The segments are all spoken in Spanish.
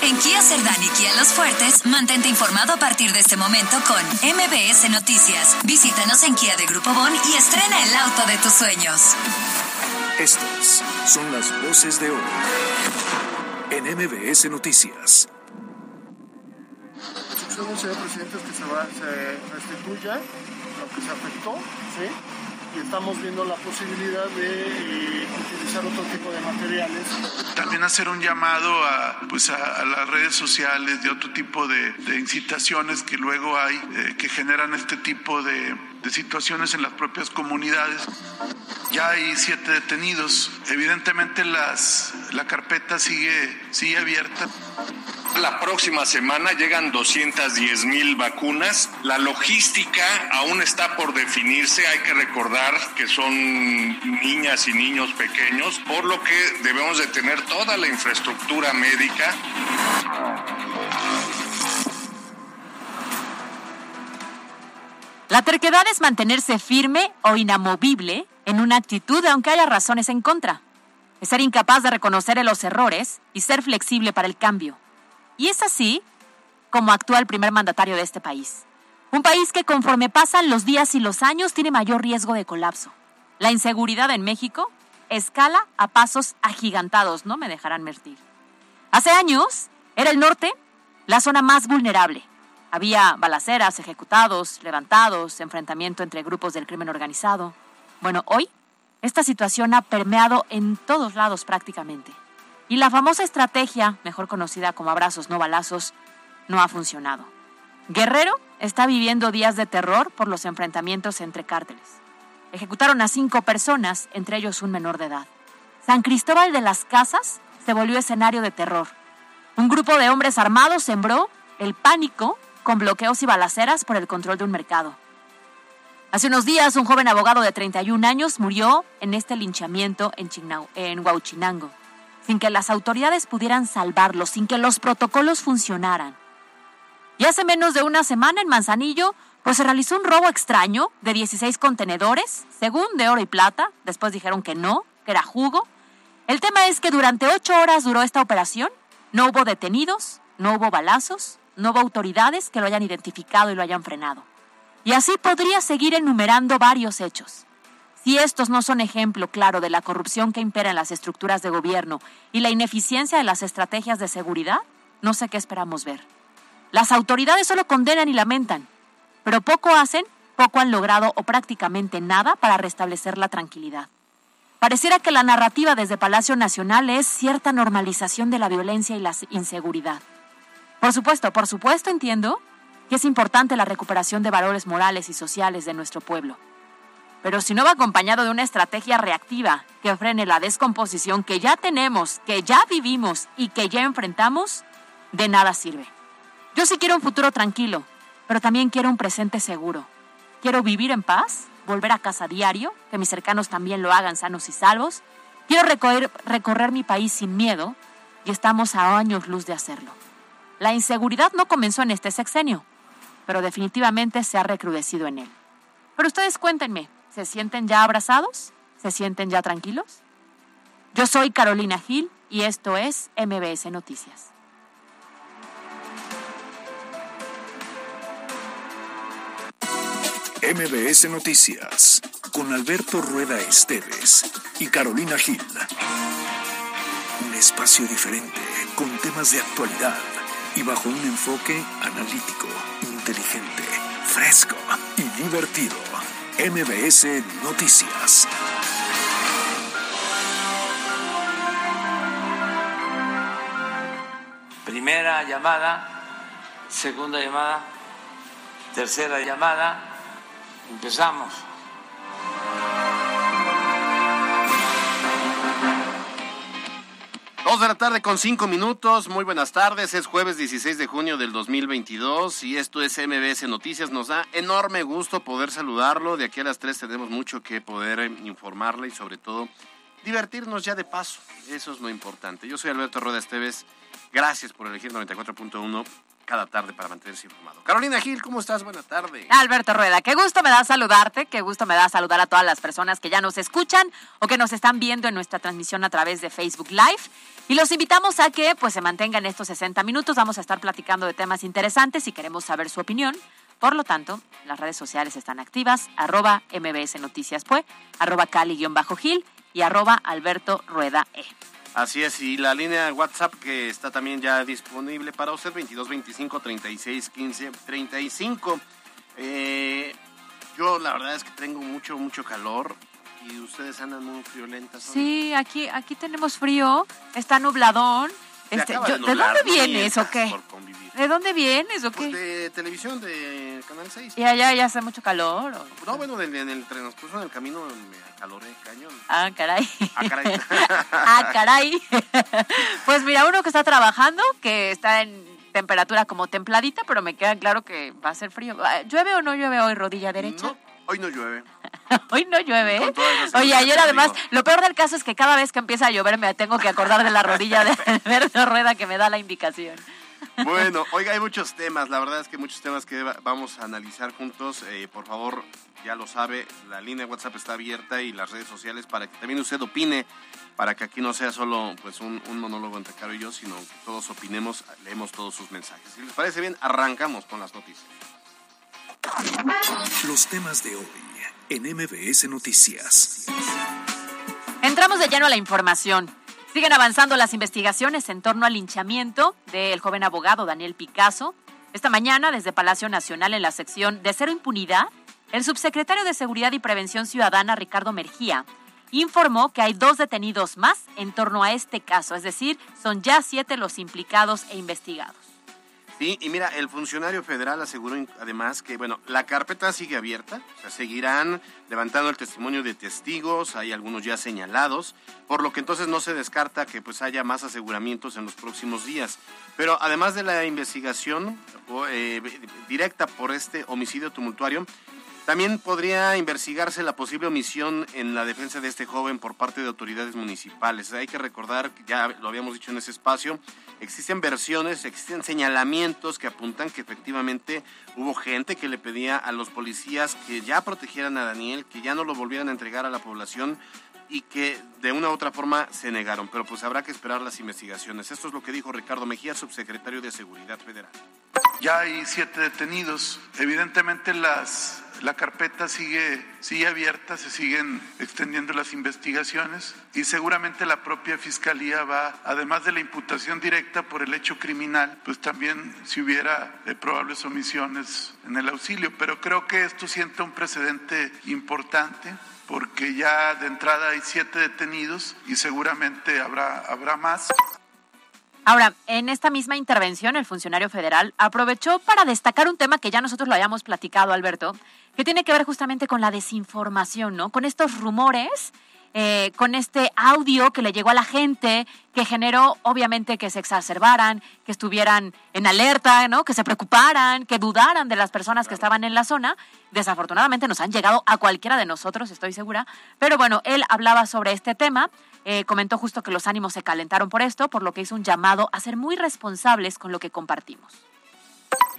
En Kia Cerdán y Kia Los Fuertes, mantente informado a partir de este momento con MBS Noticias. Visítanos en Kia de Grupo Bon y estrena el auto de tus sueños. Estas son las voces de hoy en MBS Noticias. señor presidente, que se, va, se restituya lo que se afectó, ¿sí? Y estamos viendo la posibilidad de eh, utilizar otro tipo de materiales. También hacer un llamado a, pues a, las redes sociales de otro tipo de, incitaciones que luego hay eh, que generan este tipo de, de situaciones en las propias comunidades. Ya hay siete detenidos. Evidentemente las, la carpeta sigue, sigue abierta. La próxima semana llegan 210 mil vacunas. La logística aún está por definirse. Hay que recordar que son niñas y niños pequeños, por lo que debemos de tener toda la infraestructura médica. La terquedad es mantenerse firme o inamovible en una actitud aunque haya razones en contra. Es ser incapaz de reconocer los errores y ser flexible para el cambio. Y es así como actúa el primer mandatario de este país. Un país que conforme pasan los días y los años tiene mayor riesgo de colapso. La inseguridad en México escala a pasos agigantados, no me dejarán mentir. Hace años era el norte la zona más vulnerable. Había balaceras, ejecutados, levantados, enfrentamiento entre grupos del crimen organizado. Bueno, hoy esta situación ha permeado en todos lados prácticamente. Y la famosa estrategia, mejor conocida como abrazos no balazos, no ha funcionado. Guerrero está viviendo días de terror por los enfrentamientos entre cárteles. Ejecutaron a cinco personas, entre ellos un menor de edad. San Cristóbal de las Casas se volvió escenario de terror. Un grupo de hombres armados sembró el pánico con bloqueos y balaceras por el control de un mercado. Hace unos días, un joven abogado de 31 años murió en este linchamiento en, en Huauchinango, sin que las autoridades pudieran salvarlo, sin que los protocolos funcionaran. Y hace menos de una semana en Manzanillo, pues se realizó un robo extraño de 16 contenedores, según de oro y plata. Después dijeron que no, que era jugo. El tema es que durante ocho horas duró esta operación. No hubo detenidos, no hubo balazos, no hubo autoridades que lo hayan identificado y lo hayan frenado. Y así podría seguir enumerando varios hechos. Si estos no son ejemplo claro de la corrupción que impera en las estructuras de gobierno y la ineficiencia de las estrategias de seguridad, no sé qué esperamos ver. Las autoridades solo condenan y lamentan, pero poco hacen, poco han logrado o prácticamente nada para restablecer la tranquilidad. Pareciera que la narrativa desde Palacio Nacional es cierta normalización de la violencia y la inseguridad. Por supuesto, por supuesto entiendo que es importante la recuperación de valores morales y sociales de nuestro pueblo. Pero si no va acompañado de una estrategia reactiva que frene la descomposición que ya tenemos, que ya vivimos y que ya enfrentamos, de nada sirve. Yo sí quiero un futuro tranquilo, pero también quiero un presente seguro. Quiero vivir en paz, volver a casa diario, que mis cercanos también lo hagan sanos y salvos. Quiero recorrer, recorrer mi país sin miedo y estamos a años luz de hacerlo. La inseguridad no comenzó en este sexenio, pero definitivamente se ha recrudecido en él. Pero ustedes cuéntenme, ¿se sienten ya abrazados? ¿Se sienten ya tranquilos? Yo soy Carolina Gil y esto es MBS Noticias. MBS Noticias con Alberto Rueda Esteves y Carolina Gil. Un espacio diferente con temas de actualidad y bajo un enfoque analítico, inteligente, fresco y divertido. MBS Noticias. Primera llamada, segunda llamada, tercera llamada. Empezamos. Dos de la tarde con cinco minutos. Muy buenas tardes. Es jueves 16 de junio del 2022 y esto es MBS Noticias. Nos da enorme gusto poder saludarlo. De aquí a las tres tenemos mucho que poder eh, informarle y sobre todo divertirnos ya de paso. Eso es lo importante. Yo soy Alberto Rueda Esteves. Gracias por elegir 94.1 cada tarde para mantenerse informado. Carolina Gil, ¿cómo estás? Buenas tardes. Alberto Rueda, qué gusto me da saludarte, qué gusto me da saludar a todas las personas que ya nos escuchan o que nos están viendo en nuestra transmisión a través de Facebook Live. Y los invitamos a que pues se mantengan estos 60 minutos. Vamos a estar platicando de temas interesantes y queremos saber su opinión. Por lo tanto, las redes sociales están activas, arroba MBS Noticias Pue, arroba Cali-Gil y arroba Alberto Rueda E. Así es, y la línea WhatsApp que está también ya disponible para usted, 22 25 36 15 35. yo la verdad es que tengo mucho, mucho calor y ustedes andan muy friolentas. Sí, aquí, aquí tenemos frío, está nubladón. Este, de ¿De nublar, dónde vienes o qué? ¿De dónde vienes o Pues qué? de televisión de Canal 6. ¿Y allá ya hace mucho calor? o- No, bueno, en, en el transcurso del camino me acaloré cañón. Ah, caray. Ah, caray. ah, caray. pues mira, uno que está trabajando, que está en temperatura como templadita, pero me queda claro que va a ser frío. Ah, ¿Llueve o no llueve hoy, rodilla derecha? No, hoy no llueve. Hoy no llueve, ¿eh? Oye, ayer además, digo. lo peor del caso es que cada vez que empieza a llover me tengo que acordar de la rodilla de Alberto Rueda que me da la indicación. Bueno, oiga, hay muchos temas, la verdad es que muchos temas que va- vamos a analizar juntos. Eh, por favor, ya lo sabe, la línea de WhatsApp está abierta y las redes sociales para que también usted opine, para que aquí no sea solo pues un, un monólogo entre Caro y yo, sino que todos opinemos, leemos todos sus mensajes. Si les parece bien, arrancamos con las noticias. Los temas de hoy en MBS Noticias. Entramos de lleno a la información. Siguen avanzando las investigaciones en torno al linchamiento del joven abogado Daniel Picasso. Esta mañana, desde Palacio Nacional, en la sección de Cero Impunidad, el subsecretario de Seguridad y Prevención Ciudadana, Ricardo Mergía, informó que hay dos detenidos más en torno a este caso, es decir, son ya siete los implicados e investigados. Y mira, el funcionario federal aseguró además que, bueno, la carpeta sigue abierta, seguirán levantando el testimonio de testigos, hay algunos ya señalados, por lo que entonces no se descarta que pues haya más aseguramientos en los próximos días. Pero además de la investigación eh, directa por este homicidio tumultuario, también podría investigarse la posible omisión en la defensa de este joven por parte de autoridades municipales. Hay que recordar, ya lo habíamos dicho en ese espacio, existen versiones, existen señalamientos que apuntan que efectivamente hubo gente que le pedía a los policías que ya protegieran a Daniel, que ya no lo volvieran a entregar a la población y que de una u otra forma se negaron. Pero pues habrá que esperar las investigaciones. Esto es lo que dijo Ricardo Mejía, subsecretario de Seguridad Federal. Ya hay siete detenidos. Evidentemente las, la carpeta sigue, sigue abierta, se siguen extendiendo las investigaciones y seguramente la propia fiscalía va, además de la imputación directa por el hecho criminal, pues también si hubiera eh, probables omisiones en el auxilio. Pero creo que esto sienta un precedente importante porque ya de entrada hay siete detenidos y seguramente habrá, habrá más. Ahora, en esta misma intervención, el funcionario federal aprovechó para destacar un tema que ya nosotros lo habíamos platicado, Alberto, que tiene que ver justamente con la desinformación, ¿no? Con estos rumores, eh, con este audio que le llegó a la gente, que generó, obviamente, que se exacerbaran, que estuvieran en alerta, ¿no? Que se preocuparan, que dudaran de las personas que estaban en la zona. Desafortunadamente nos han llegado a cualquiera de nosotros, estoy segura. Pero bueno, él hablaba sobre este tema. Eh, comentó justo que los ánimos se calentaron por esto, por lo que hizo un llamado a ser muy responsables con lo que compartimos.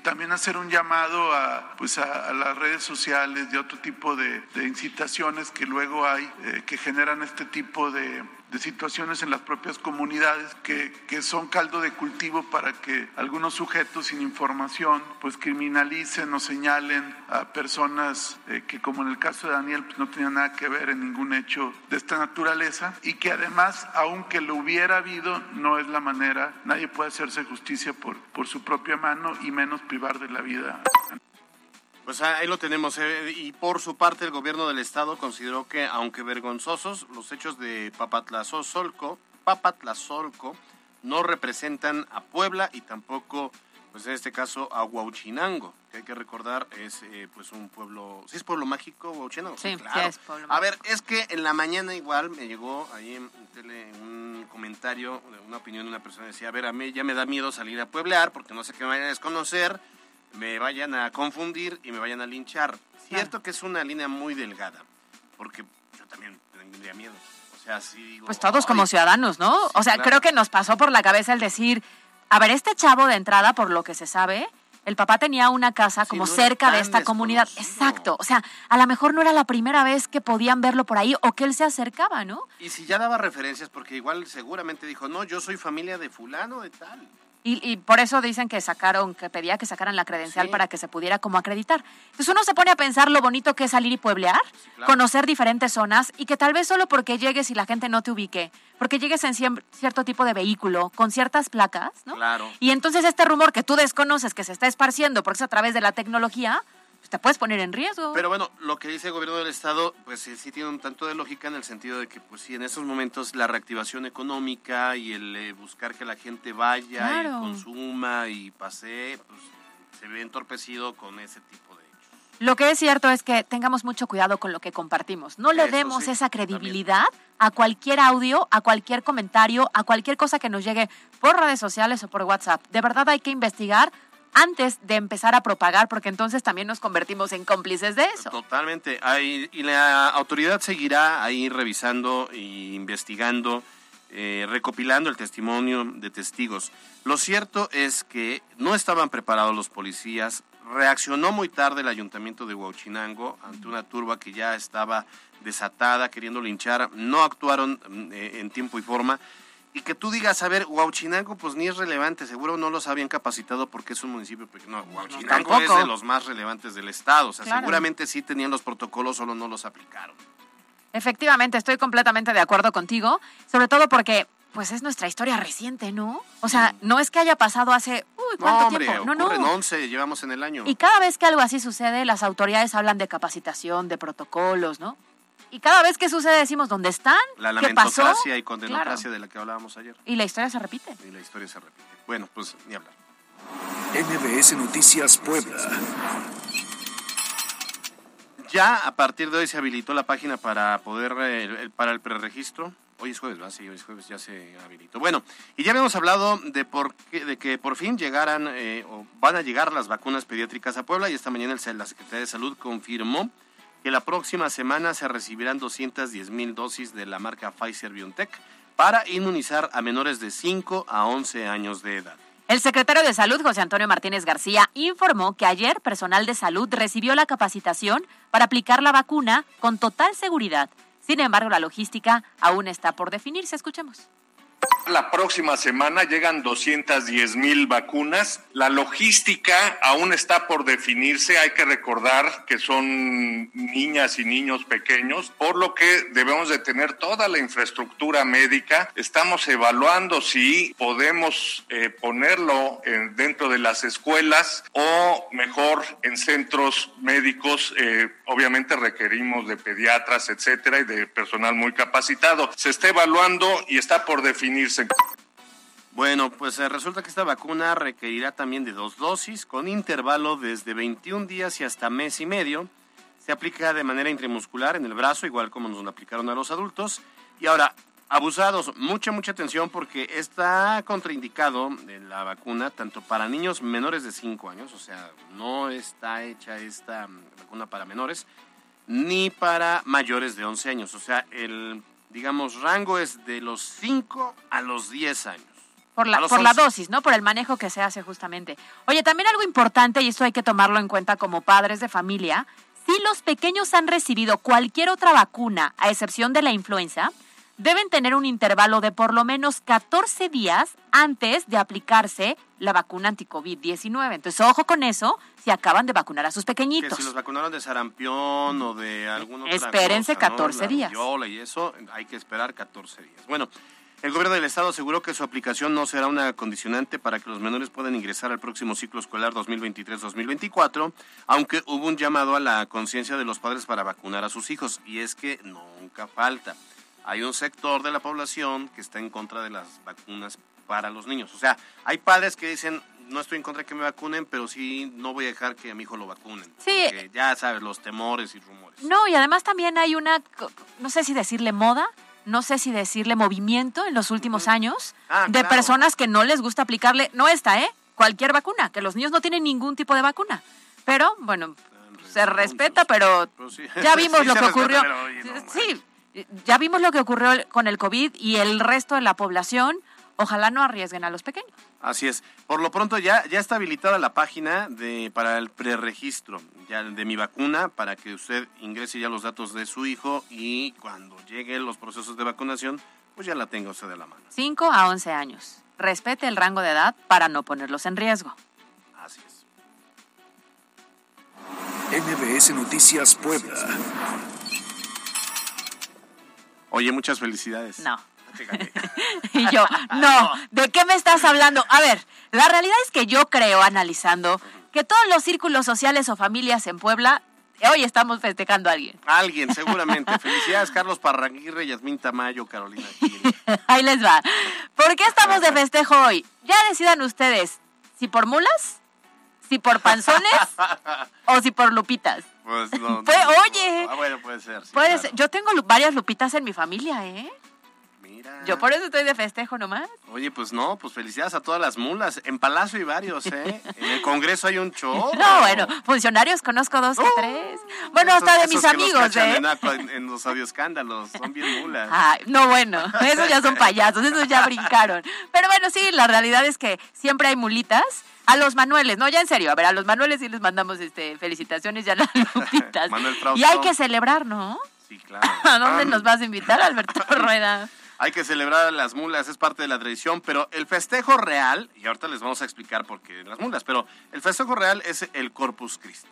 También hacer un llamado a, pues a, las redes sociales, de otro tipo de, de incitaciones que luego hay, eh, que generan este tipo de, de situaciones en las propias comunidades, que, que son caldo de cultivo para que algunos sujetos sin información pues criminalicen o señalen a personas eh, que como en el caso de Daniel pues no tenían nada que ver en ningún hecho de esta naturaleza y que además aunque lo hubiera habido no es la manera, nadie puede hacerse justicia por, por su propia mano y menos privar de la vida Pues ahí lo tenemos. eh, y por su parte, el gobierno del estado consideró que, aunque vergonzosos, los hechos de Papatlazolco, Papatlazolco no representan a Puebla y tampoco, pues en este caso, a Huauchinango, que hay que recordar es eh, pues un pueblo, ¿sí es pueblo mágico Huauchinango? Sí, sí claro. es pueblo A ver, es que en la mañana igual me llegó ahí en tele un comentario, una opinión de una persona que decía, a ver, a mí ya me da miedo salir a pueblear porque no sé qué me vayan a desconocer, me vayan a confundir y me vayan a linchar. Cierto que es una línea muy delgada, porque yo también tendría miedo. O sea, sí digo, Pues todos como "Ay, ciudadanos, ¿no? O sea, claro. creo que nos pasó por la cabeza el decir, A ver, este chavo de entrada, por lo que se sabe, el papá tenía una casa Sí, como no cerca de esta comunidad. Exacto. O sea, a lo mejor no era la primera vez que podían verlo por ahí o que él se acercaba, ¿no? Y si ya daba referencias, porque igual seguramente dijo, no, yo soy familia de fulano, de tal. Y, y por eso dicen que sacaron, que pedía que sacaran la credencial Sí. para que se pudiera como acreditar. Entonces uno se pone a pensar lo bonito que es salir y pueblear, claro. conocer diferentes zonas y que tal vez solo porque llegues y la gente no te ubique, porque llegues en cierto tipo de vehículo, con ciertas placas, ¿no? Claro. Y entonces este rumor que tú desconoces que se está esparciendo porque es a través de la tecnología, te puedes poner en riesgo. Pero bueno, lo que dice el gobierno del estado, pues sí, sí tiene un tanto de lógica en el sentido de que, pues sí, en estos momentos la reactivación económica y el eh, buscar que la gente vaya Claro. y consuma y pase, pues se ve entorpecido con ese tipo de hechos. Lo que es cierto es que tengamos mucho cuidado con lo que compartimos. No le Eso demos sí, esa también. credibilidad a cualquier audio, a cualquier comentario, a cualquier cosa que nos llegue por redes sociales o por WhatsApp. De verdad hay que investigar antes de empezar a propagar, porque entonces también nos convertimos en cómplices de eso. Totalmente. Hay- y la autoridad seguirá ahí revisando e investigando, eh, recopilando el testimonio de testigos. Lo cierto es que no estaban preparados los policías. Reaccionó muy tarde el ayuntamiento de Huachinango ante una turba que ya estaba desatada, queriendo linchar. No actuaron mm, eh, en tiempo y forma. Y que tú digas, a ver, Huachinango pues ni es relevante, seguro no los habían capacitado porque es un municipio pequeño. No, Huachinango es de los más relevantes del estado, o sea, Claro. seguramente sí tenían los protocolos, solo no los aplicaron. Efectivamente, estoy completamente de acuerdo contigo, sobre todo porque pues es nuestra historia reciente, ¿no? O sea, no es que haya pasado hace, uy, ¿cuánto No, hombre, tiempo? No, no. 11, llevamos en el año. Y cada vez que algo así sucede, las autoridades hablan de capacitación, de protocolos, ¿no? Y cada vez que sucede decimos, ¿dónde están? La ¿Qué pasó? lamentocracia y condenocracia Claro. de la que hablábamos ayer. Y la historia se repite. Y la historia se repite. Bueno, pues ni hablar. MBS Noticias Puebla. Ya a partir de hoy se habilitó la página para poder, eh, el- el- para el preregistro. Hoy es jueves, ¿verdad? Sí, hoy es jueves, ya se habilitó. Bueno, y ya habíamos hablado de, por qué- de que por fin llegaran eh, o van a llegar las vacunas pediátricas a Puebla y esta mañana el- la Secretaría de Salud confirmó que la próxima semana se recibirán 210 mil dosis de la marca Pfizer BioNTech para inmunizar a menores de 5 a 11 años de edad. El secretario de Salud, José Antonio Martínez García, informó que ayer personal de salud recibió la capacitación para aplicar la vacuna con total seguridad. Sin embargo, la logística aún está por definirse. Escuchemos. La próxima semana llegan 210 mil vacunas. La logística aún está por definirse. Hay que recordar que son niñas y niños pequeños, por lo que debemos de tener toda la infraestructura médica. Estamos evaluando si podemos eh, ponerlo en- dentro de las escuelas o mejor en centros médicos. Eh, obviamente requerimos de pediatras, etcétera, y de personal muy capacitado. Se está evaluando y está por definirse. Bueno, pues eh, resulta que esta vacuna requerirá también de dos dosis con intervalo desde 21 días y hasta mes y medio. Se aplica de manera intramuscular en el brazo, igual como nos lo aplicaron a los adultos. Y ahora, abusados, mucha, mucha atención porque está contraindicado la vacuna tanto para niños menores de 5 años, o sea, no está hecha esta vacuna para menores, ni para mayores de 11 años. O sea, el, digamos, rango es de los 5 a los 10 años. Por la, por la 11. dosis, ¿no? Por el manejo que se hace justamente. Oye, también algo importante, y esto hay que tomarlo en cuenta como padres de familia, si los pequeños han recibido cualquier otra vacuna, a excepción de la influenza, deben tener un intervalo de por lo menos 14 días antes de aplicarse la vacuna anti-COVID-19. Entonces, ojo con eso si acaban de vacunar a sus Que pequeñitos. si los vacunaron de sarampión o de alguna otra Espérense cosa, ¿no? 14 La días. y eso, hay que esperar 14 días. Bueno, el gobierno del estado aseguró que su aplicación no será una condicionante para que los menores puedan ingresar al próximo ciclo escolar 2023-2024, aunque hubo un llamado a la conciencia de los padres para vacunar a sus hijos, y es que nunca falta. Hay un sector de la población que está en contra de las vacunas para los niños. O sea, hay padres que dicen, no estoy en contra de que me vacunen, pero sí no voy a dejar que a mi hijo lo vacunen. Sí. Porque ya sabes, los temores y rumores. No, y además también hay una, no sé si decirle moda, no sé si decirle movimiento en los últimos años Ah, de claro. personas que no les gusta aplicarle, no esta, ¿eh? Cualquier vacuna, que los niños no tienen ningún tipo de vacuna. Pero, bueno, se respeta, pero sí. ya vimos Sí, lo que respeta, ocurrió. pero, oye, no sí, ya vimos lo que ocurrió con el COVID y el resto de la población. Ojalá no arriesguen a los pequeños. Así es. Por lo pronto ya, ya está habilitada la página de, para el preregistro ya de mi vacuna para que usted ingrese ya los datos de su hijo y cuando lleguen los procesos de vacunación, pues ya la tenga usted de la mano. 5 a 11 años. Respete el rango de edad para no ponerlos en riesgo. Así es. MBS Noticias Puebla. Oye, muchas felicidades. No. Fíjate. Y yo, no, ¿de qué me estás hablando? A ver, la realidad es que yo creo, analizando, que todos los círculos sociales o familias en Puebla, hoy estamos festejando a alguien. Alguien, seguramente. Felicidades, Carlos Parraguirre, Yasmín Tamayo, Carolina. Ahí les va. ¿Por qué estamos de festejo hoy? Ya decidan ustedes, si por mulas, si por panzones o si por lupitas. Pues no. Pues, no, oye. Ah, bueno, puede ser. sí, Puede claro. ser- Yo tengo varias lupitas en mi familia, ¿eh? Mira. Yo por eso estoy de festejo nomás. Oye, pues no, pues felicidades a todas las mulas. En Palacio hay varios, ¿eh? En el Congreso hay un chorro. No, bueno, funcionarios conozco dos que Oh. tres. Bueno, Esos- hasta de mis amigos, ¿eh? En, en- los escándalos, son bien mulas. Ay, no, bueno, esos ya son payasos, esos ya brincaron. Pero bueno, sí, la realidad es que siempre hay mulitas. A los Manueles, no, ya en serio, a ver, a los Manueles sí les mandamos este, felicitaciones y a las lupitas. Manuel. Y hay que celebrar, ¿no? Sí, claro. ¿A dónde Ah, nos vas a invitar, Alberto Rueda? Hay que celebrar las mulas, es parte de la tradición, pero el festejo real, y ahorita les vamos a explicar por qué las mulas, pero el festejo real es el Corpus Christi.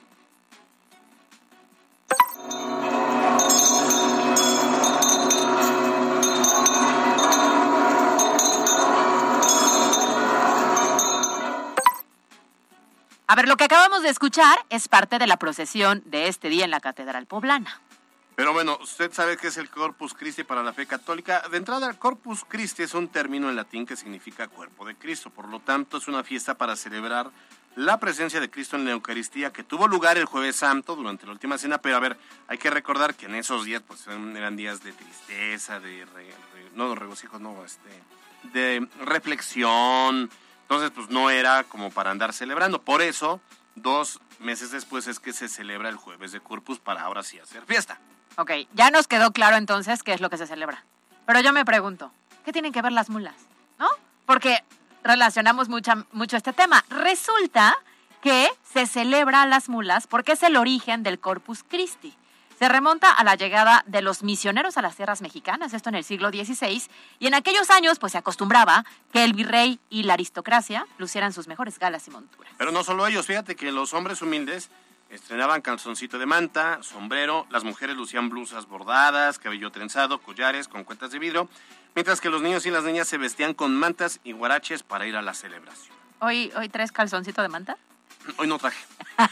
A ver, lo que acabamos de escuchar es parte de la procesión de este día en la Catedral Poblana. Pero bueno, usted sabe qué es el Corpus Christi para la fe católica. De entrada, el Corpus Christi es un término en latín que significa cuerpo de Cristo. Por lo tanto, es una fiesta para celebrar la presencia de Cristo en la Eucaristía que tuvo lugar el jueves santo durante la última cena. Pero a ver, hay que recordar que en esos días pues eran días de tristeza, de re- re- no de regocijo, no, este, de reflexión. Entonces, pues no era como para andar celebrando. Por eso, dos meses después es que se celebra el jueves de Corpus para ahora sí hacer fiesta. Ok, ya nos quedó claro entonces qué es lo que se celebra. Pero yo me pregunto, ¿qué tienen que ver las mulas? ¿No? Porque relacionamos mucha- mucho este tema. Resulta que se celebra las mulas porque es el origen del Corpus Christi. Se remonta a la llegada de los misioneros a las tierras mexicanas, esto en el siglo XVI, y en aquellos años pues se acostumbraba que el virrey y la aristocracia lucieran sus mejores galas y monturas. Pero no solo ellos, fíjate que los hombres humildes estrenaban calzoncito de manta, sombrero, las mujeres lucían blusas bordadas, cabello trenzado, collares con cuentas de vidrio, mientras que los niños y las niñas se vestían con mantas y guaraches para ir a la celebración. ¿Hoy, hoy traes calzoncito de manta? Hoy no traje.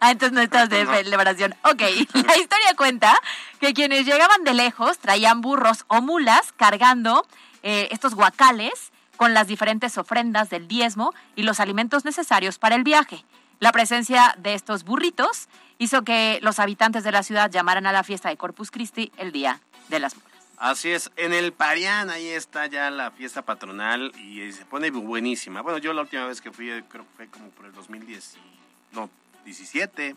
Ah, entonces no estás de No. celebración. Ok, la historia cuenta que quienes llegaban de lejos traían burros o mulas cargando eh, estos guacales con las diferentes ofrendas del diezmo y los alimentos necesarios para el viaje. La presencia de estos burritos hizo que los habitantes de la ciudad llamaran a la fiesta de Corpus Christi el Día de las Mulas. Así es, en el Parián ahí está ya la fiesta patronal y se pone buenísima. Bueno, yo la última vez que fui creo que fue como por el 2010, y- no, 17.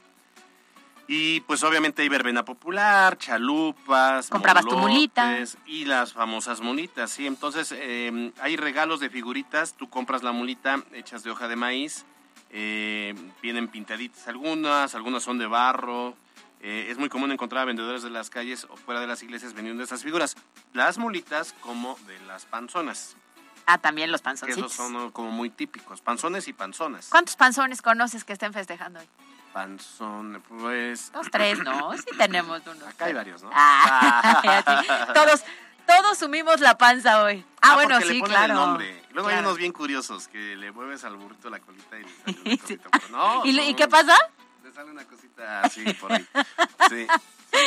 Y pues obviamente hay verbena popular, chalupas, Comprabas tu mulita. Y las famosas mulitas, sí. Entonces eh, hay regalos de figuritas, tú compras la mulita hechas de hoja de maíz, eh, vienen pintaditas algunas, algunas son de barro. Eh, es muy común encontrar a vendedores de las calles o fuera de las iglesias vendiendo esas figuras. Las mulitas como de las panzonas, Ah, también los que panzoncitos. esos son como muy típicos. Panzones y panzonas. ¿Cuántos panzones conoces que estén festejando hoy? Panzón, pues... Dos, tres, ¿no? Sí tenemos uno. Acá hay varios, ¿no? Ah, sí. todos, todos sumimos la panza hoy. Ah, bueno, porque sí, le ponen claro. el nombre. Luego hay unos bien curiosos que le mueves al burrito la colita y le sale una cosita. por- No, ¿Y, y qué pasa? Le sale una cosita así por ahí. Sí,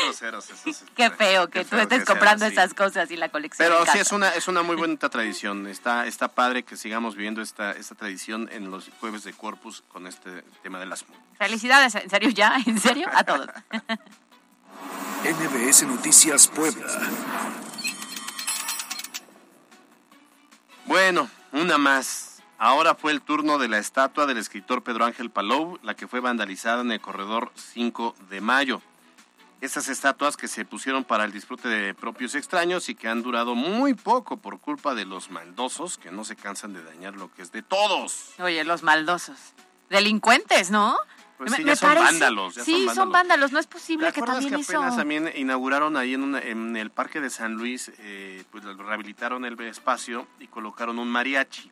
groseros esos. Qué este, feo que qué tú estés que sea comprando así. esas cosas y la colección. Pero sí es una es una muy bonita tradición. Está está padre que sigamos viviendo esta esta tradición en los jueves de Corpus con este tema de las. Felicidades, en serio, ya, en serio, a todos. MBS Noticias Puebla. Bueno, una más. Ahora fue el turno de la estatua del escritor Pedro Ángel Palou, la que fue vandalizada en el corredor 5 de mayo. estas estatuas que se pusieron para el disfrute de propios extraños y que han durado muy poco por culpa de los maldosos que no se cansan de dañar lo que es de todos. Oye, los maldosos. Delincuentes, ¿no? Pues sí, ya son vándalos. Ya sí, son vándalos. No es posible que también que apenas eso... también inauguraron ahí en, en el Parque de San Luis, eh, pues rehabilitaron el espacio y colocaron un mariachi.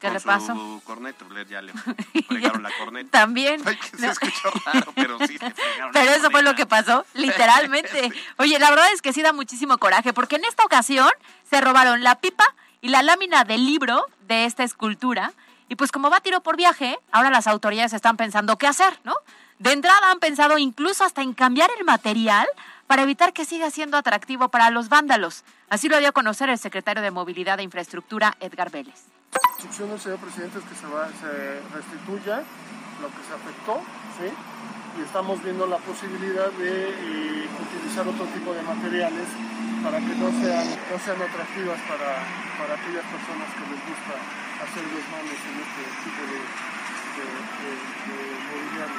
¿Qué le pasó? Su corneta, ya le fregaron la corneta. También. Ay, que se escuchó raro, pero sí le fregaron Pero eso fue lo que pasó, literalmente. Oye, la verdad es que sí da muchísimo coraje, porque en esta ocasión se robaron la pipa y la lámina del libro de esta escultura y pues como va tiro por viaje, ahora las autoridades están pensando qué hacer, ¿no? De entrada han pensado incluso hasta en cambiar el material para evitar que siga siendo atractivo para los vándalos. Así lo dio a conocer el secretario de Movilidad e Infraestructura, Edgar Vélez. La instrucción señor presidente es que se, va, se restituya lo que se afectó, ¿sí? Y estamos viendo la posibilidad de eh, utilizar otro tipo de materiales para que no sean, no sean atractivas para, para aquellas personas que les gusta hacer desmanes en este tipo de, mobiliario.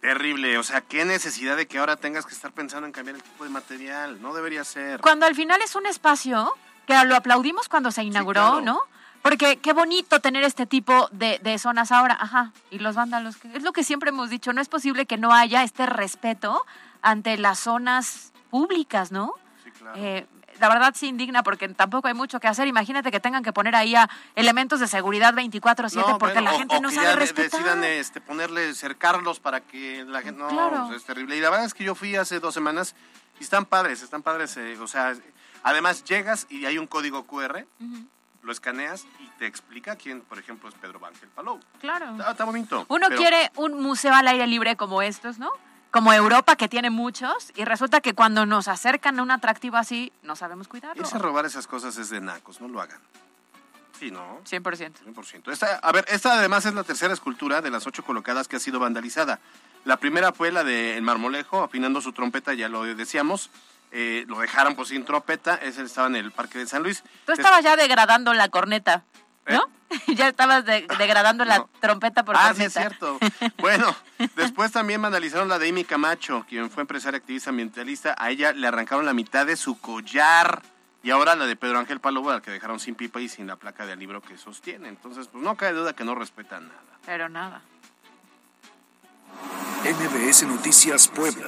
Terrible, o sea, qué necesidad de que ahora tengas que estar pensando en cambiar el tipo de material, no debería ser. Cuando al final es un espacio que lo aplaudimos cuando se inauguró, ¿no? Porque qué bonito tener este tipo de, de, zonas ahora, ajá, y los vándalos, es lo que siempre hemos dicho, no es posible que no haya este respeto ante las zonas públicas, ¿no? Sí, claro. Eh, la verdad sí indigna porque tampoco hay mucho que hacer. Imagínate que tengan que poner ahí a elementos de seguridad 24/7 porque la gente no sabe respetar. decidan este, ponerle, cercarlos para que la gente... No, pues, es terrible. Y la verdad es que yo fui hace dos semanas y están padres, están padres. Eh, o sea, además llegas y hay un código QR, lo escaneas y te explica quién, por ejemplo, es Pedro Ángel Palou. Claro. Está, bonito. Uno quiere un museo al aire libre como estos, ¿no? Como Europa, que tiene muchos, y resulta que cuando nos acercan a un atractivo así, no sabemos cuidarlo. Irse robar esas cosas es de nacos, no lo hagan. Sí, ¿no? 100%. 100%. Esta, a ver, esta además es la tercera escultura de las ocho colocadas que ha sido vandalizada. La primera fue la de El Marmolejo, afinando su trompeta, ya lo decíamos. Eh, lo dejaron pues sin trompeta, ese estaba en el Parque de San Luis. Tú estabas ya degradando la corneta. ¿No? Ya estabas degradando la trompeta por Ah, sí, es cierto. bueno, después también vandalizaron la de Amy Camacho, quien fue empresaria activista ambientalista. A ella le arrancaron la mitad de su collar. Y ahora la de Pedro Ángel Palobo, al que dejaron sin pipa y sin la placa del libro que sostiene. Entonces, pues no cae duda que no respetan nada. Pero nada. NBS Noticias Puebla.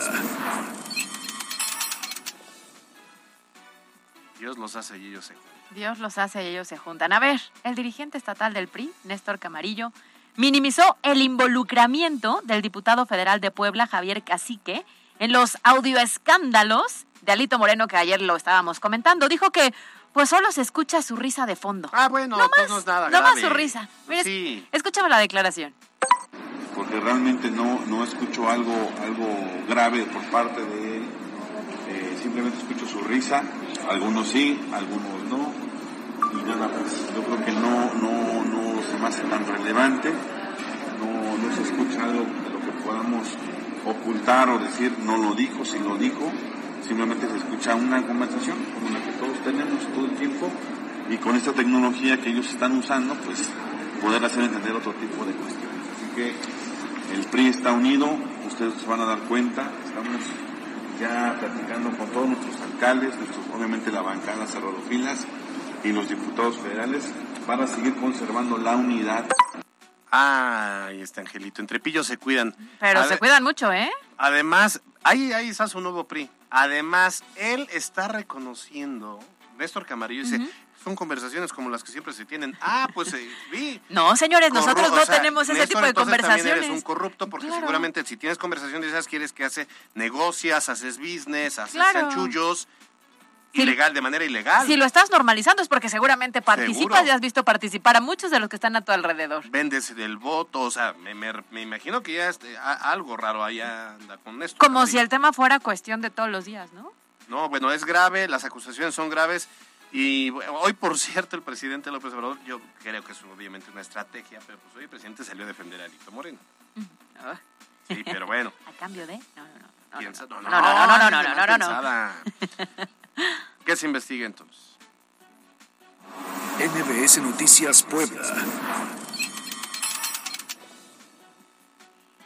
Dios los hace y ellos se Dios los hace y ellos se juntan. A ver, el dirigente estatal del PRI, Néstor Camarillo, minimizó el involucramiento del diputado federal de Puebla, Javier Cacique, en los audioescándalos de Alito Moreno que ayer lo estábamos comentando. Dijo que pues solo se escucha su risa de fondo. Ah, bueno, no, pues no es nada No más su risa. Mira, sí. escúchame la declaración. Porque realmente no, no escucho algo, algo grave por parte de él. Eh, simplemente escucho su risa algunos sí, algunos no, y nada más. Yo creo que no, no, no se me hace tan relevante, no, no se escucha algo de lo que podamos ocultar o decir no lo dijo, si lo dijo, simplemente se escucha una conversación como la que todos tenemos todo el tiempo y con esta tecnología que ellos están usando, pues poder hacer entender otro tipo de cuestiones. Así que el PRI está unido, ustedes se van a dar cuenta, estamos ya platicando con todos nuestros alcaldes, obviamente la bancada cerrado filas y los diputados federales para seguir conservando la unidad. Ay, este Angelito, entre pillos se cuidan. Pero se cuidan mucho, ¿eh? Además, ahí, ahí está su nuevo PRI. Además, él está reconociendo, Néstor Camarillo dice, son conversaciones como las que siempre se tienen. Ah, pues eh, vi. No, señores, nosotros no tenemos ese tipo de conversaciones. También eres un corrupto porque seguramente si tienes conversaciones esas quieres que hace negocias, haces business, haces chanchullos. Ilegal, de manera ilegal. Si lo estás normalizando es porque seguramente participas y has visto participar a muchos de los que están a tu alrededor. Vendes del voto, o sea, me, imagino que ya este, algo raro allá anda con esto. Como si el tema fuera cuestión de todos los días, ¿no? No, bueno, es grave, las acusaciones son graves y hoy, por cierto, el presidente López Obrador, yo creo que es obviamente una estrategia, pero pues hoy el presidente salió a defender a Alito Moreno. Sí, pero bueno. ¿A cambio de? No, no, no. Piensa, no, no, no, no, no, no, no, no, no. ¿Qué se investiga entonces? NBS Noticias Puebla.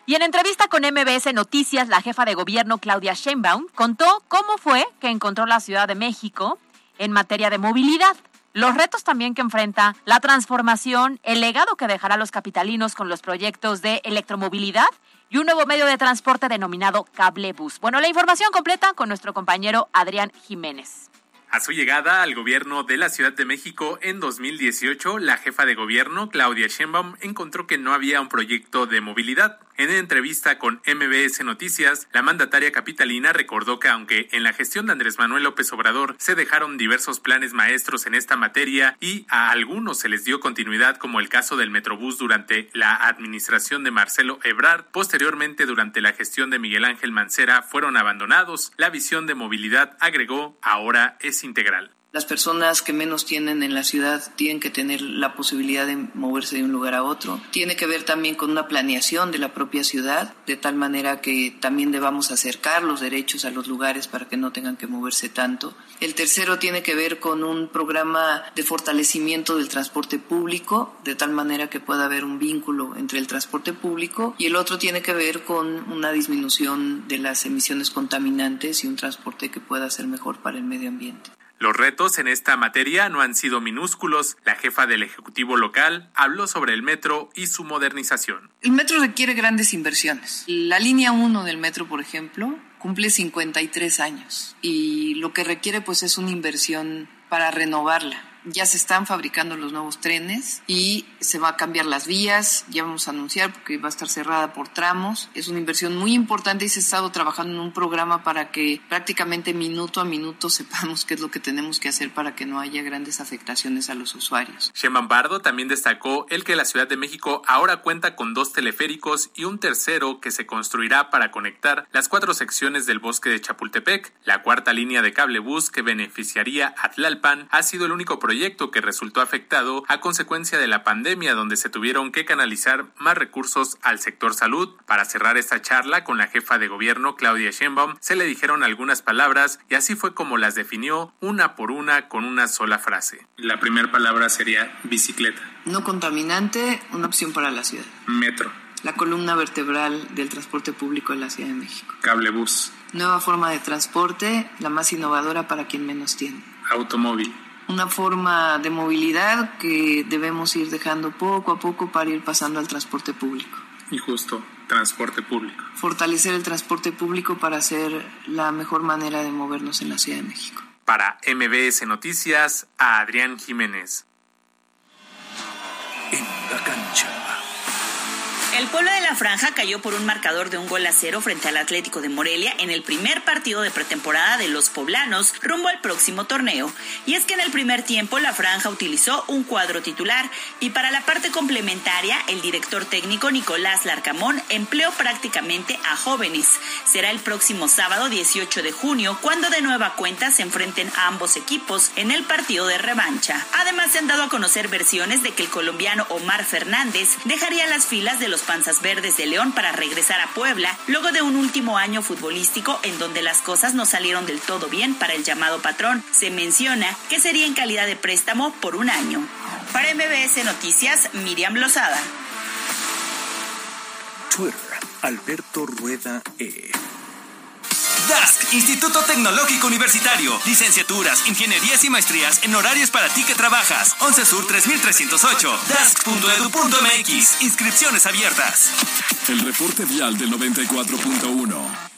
Y en entrevista con MBS Noticias, la jefa de gobierno Claudia Sheinbaum contó cómo fue que encontró la Ciudad de México en materia de movilidad. Los retos también que enfrenta, la transformación, el legado que dejará a los capitalinos con los proyectos de electromovilidad y un nuevo medio de transporte denominado Cablebus. Bueno, la información completa con nuestro compañero Adrián Jiménez. A su llegada al gobierno de la Ciudad de México en 2018, la jefa de gobierno, Claudia Sheinbaum, encontró que no había un proyecto de movilidad. En entrevista con MBS Noticias, la mandataria capitalina recordó que aunque en la gestión de Andrés Manuel López Obrador se dejaron diversos planes maestros en esta materia y a algunos se les dio continuidad como el caso del Metrobús durante la administración de Marcelo Ebrard, posteriormente durante la gestión de Miguel Ángel Mancera fueron abandonados, la visión de movilidad, agregó, ahora es integral. Las personas que menos tienen en la ciudad tienen que tener la posibilidad de moverse de un lugar a otro. Tiene que ver también con una planeación de la propia ciudad, de tal manera que también debamos acercar los derechos a los lugares para que no tengan que moverse tanto. El tercero tiene que ver con un programa de fortalecimiento del transporte público, de tal manera que pueda haber un vínculo entre el transporte público. Y el otro tiene que ver con una disminución de las emisiones contaminantes y un transporte que pueda ser mejor para el medio ambiente. Los retos en esta materia no han sido minúsculos. La jefa del Ejecutivo local habló sobre el metro y su modernización. El metro requiere grandes inversiones. La línea 1 del metro, por ejemplo, cumple 53 años y lo que requiere pues es una inversión para renovarla ya se están fabricando los nuevos trenes y se va a cambiar las vías, ya vamos a anunciar porque va a estar cerrada por tramos. Es una inversión muy importante y se ha estado trabajando en un programa para que prácticamente minuto a minuto sepamos qué es lo que tenemos que hacer para que no haya grandes afectaciones a los usuarios. Sheman Bardo también destacó el que la Ciudad de México ahora cuenta con dos teleféricos y un tercero que se construirá para conectar las cuatro secciones del bosque de Chapultepec. La cuarta línea de cablebús que beneficiaría a Tlalpan ha sido el único proyecto proyecto que resultó afectado a consecuencia de la pandemia donde se tuvieron que canalizar más recursos al sector salud. Para cerrar esta charla con la jefa de gobierno Claudia Sheinbaum se le dijeron algunas palabras y así fue como las definió una por una con una sola frase. La primera palabra sería bicicleta. No contaminante, una opción para la ciudad. Metro. La columna vertebral del transporte público en la Ciudad de México. Cablebús. Nueva forma de transporte, la más innovadora para quien menos tiene. Automóvil una forma de movilidad que debemos ir dejando poco a poco para ir pasando al transporte público. Y justo, transporte público. Fortalecer el transporte público para ser la mejor manera de movernos en la Ciudad de México. Para MBS Noticias, a Adrián Jiménez. En la cancha. El pueblo de la Franja cayó por un marcador de un gol a cero frente al Atlético de Morelia en el primer partido de pretemporada de los poblanos rumbo al próximo torneo. Y es que en el primer tiempo la Franja utilizó un cuadro titular y para la parte complementaria el director técnico Nicolás Larcamón empleó prácticamente a jóvenes. Será el próximo sábado 18 de junio cuando de nueva cuenta se enfrenten a ambos equipos en el partido de revancha. Además se han dado a conocer versiones de que el colombiano Omar Fernández dejaría las filas de los Verdes de León para regresar a Puebla, luego de un último año futbolístico en donde las cosas no salieron del todo bien para el llamado patrón. Se menciona que sería en calidad de préstamo por un año. Para MBS Noticias, Miriam Lozada. Twitter, Alberto Rueda E. DASC, Instituto Tecnológico Universitario. Licenciaturas, ingenierías y maestrías en horarios para ti que trabajas. 11 Sur 3308. DASC.edu.mx. Inscripciones abiertas. El reporte vial del 94.1.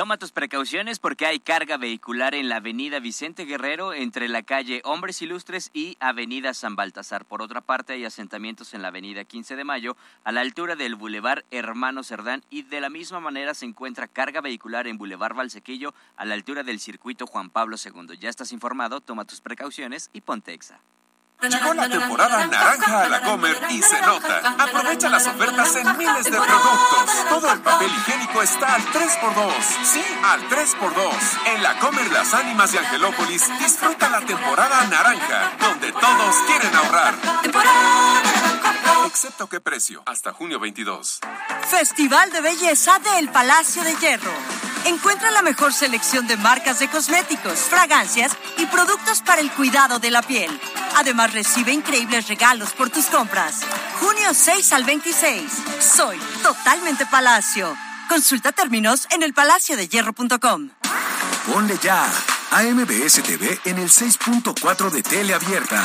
Toma tus precauciones porque hay carga vehicular en la avenida Vicente Guerrero entre la calle Hombres Ilustres y avenida San Baltasar. Por otra parte, hay asentamientos en la avenida 15 de Mayo a la altura del Boulevard Hermano Cerdán y de la misma manera se encuentra carga vehicular en Boulevard Valsequillo a la altura del circuito Juan Pablo II. Ya estás informado, toma tus precauciones y ponte exa. Llegó la temporada naranja a la Comer y se nota. Aprovecha las ofertas en miles de productos. Todo el papel higiénico está al 3x2. Sí, al 3x2. En la Comer Las Ánimas de Angelópolis disfruta la temporada naranja, donde todos quieren ahorrar. Excepto qué precio, hasta junio 22. Festival de Belleza del Palacio de Hierro. Encuentra la mejor selección de marcas de cosméticos, fragancias y productos para el cuidado de la piel Además, recibe increíbles regalos por tus compras. Junio 6 al 26. Soy totalmente Palacio. Consulta términos en elpalaciodehierro.com. Ponle ya a MBS TV en el 6.4 de tele abierta.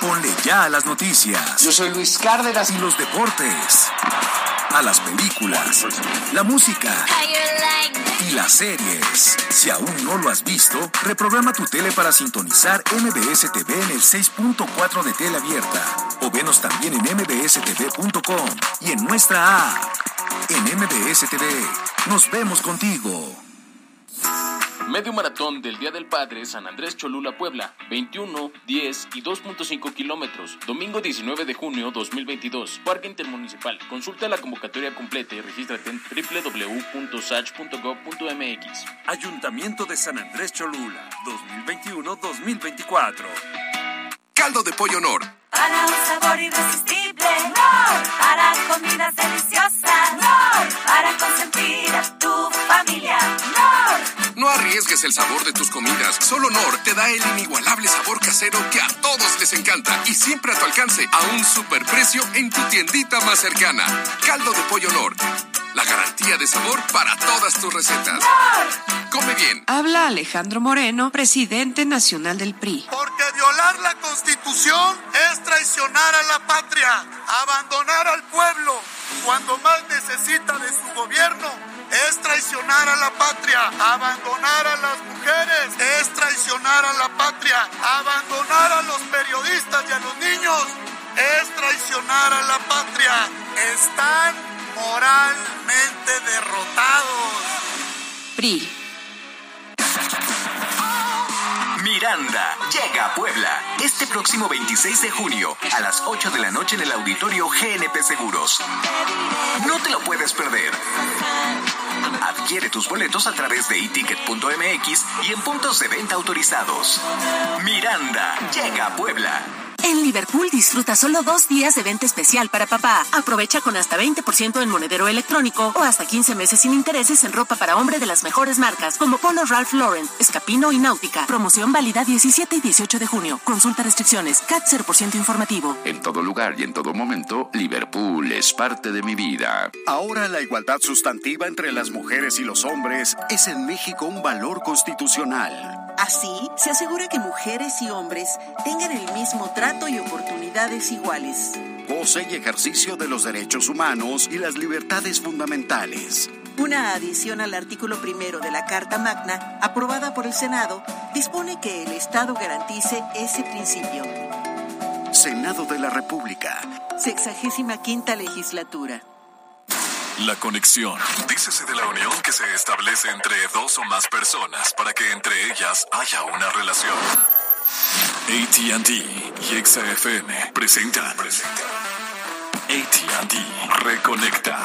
Ponle ya a las noticias. Yo soy Luis Cárdenas. Y los deportes. A las películas, la música y las series. Si aún no lo has visto, reprograma tu tele para sintonizar MBS TV en el 6.4 de tele abierta. O venos también en mbstv.com y en nuestra app. En MBS TV, nos vemos contigo. Medio maratón del Día del Padre San Andrés Cholula Puebla, 21, 10 y 2.5 kilómetros, domingo 19 de junio 2022, Parque Intermunicipal. Consulta la convocatoria completa y regístrate en www.sach.gov.mx. Ayuntamiento de San Andrés Cholula, 2021-2024. Caldo de pollo Nor. Para un sabor irresistible, Nor. Para comidas deliciosas, Nor. Para consentir a tu familia, Nor. No arriesgues el sabor de tus comidas. Solo Nor te da el inigualable sabor casero que a todos les encanta y siempre a tu alcance a un superprecio en tu tiendita más cercana. Caldo de pollo Nor. La garantía de sabor para todas tus recetas. Come bien. Habla Alejandro Moreno, presidente nacional del PRI. Porque violar la constitución es traicionar a la patria, abandonar al pueblo cuando más necesita de su gobierno es traicionar a la patria, abandonar a las mujeres, es traicionar a la patria, abandonar a los periodistas y a los niños, es traicionar a la patria. Están moralmente derrotados. PRI. Miranda llega a Puebla este próximo 26 de junio a las 8 de la noche en el auditorio GNP Seguros. No te lo puedes perder. Adquiere tus boletos a través de eticket.mx y en puntos de venta autorizados. Miranda llega a Puebla. En Liverpool disfruta solo dos días de venta especial para papá. Aprovecha con hasta 20% en monedero electrónico o hasta 15 meses sin intereses en ropa para hombre de las mejores marcas como Polo Ralph Lauren, Escapino y Náutica. Promoción válida 17 y 18 de junio. Consulta restricciones. CAT 0% informativo. En todo lugar y en todo momento, Liverpool es parte de mi vida. Ahora la igualdad sustantiva entre las mujeres y los hombres es en México un valor constitucional. Así, se asegura que mujeres y hombres tengan el mismo trato y oportunidades iguales. Goce y ejercicio de los derechos humanos y las libertades fundamentales. Una adición al artículo primero de la Carta Magna, aprobada por el Senado, dispone que el Estado garantice ese principio. Senado de la República. Sexagésima quinta legislatura. La conexión. Dícese de la unión que se establece entre dos o más personas para que entre ellas haya una relación. ATT y XFM presentan. ATT Reconecta.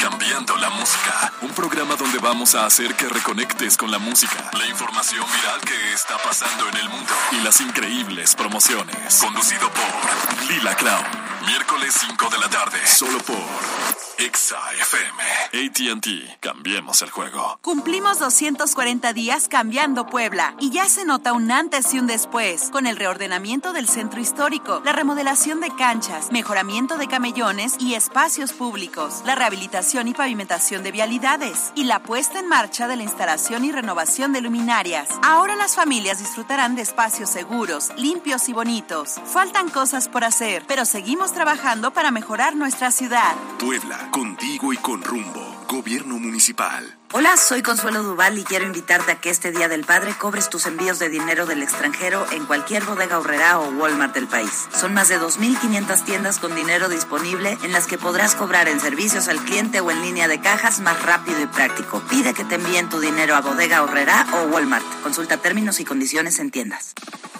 Cambiando la música. Un programa donde vamos a hacer que reconectes con la música, la información viral que está pasando en el mundo y las increíbles promociones. Conducido por Lila Clown. Miércoles 5 de la tarde. Solo por Exa FM. ATT. Cambiemos el juego. Cumplimos 240 días cambiando Puebla y ya se nota un antes y un después con el reordenamiento del centro histórico, la remodelación de canchas, mejoramiento de camellones y espacios públicos, la rehabilitación y pavimentación de vialidades y la puesta en marcha de la instalación y renovación de luminarias. Ahora las familias disfrutarán de espacios seguros, limpios y bonitos. Faltan cosas por hacer, pero seguimos trabajando para mejorar nuestra ciudad. Puebla, contigo y con rumbo. Gobierno municipal. Hola, soy Consuelo Duval y quiero invitarte a que este Día del Padre cobres tus envíos de dinero del extranjero en cualquier bodega horrera o Walmart del país. Son más de 2.500 tiendas con dinero disponible en las que podrás cobrar en servicios al cliente o en línea de cajas más rápido y práctico. Pide que te envíen tu dinero a bodega horrera o Walmart. Consulta términos y condiciones en tiendas.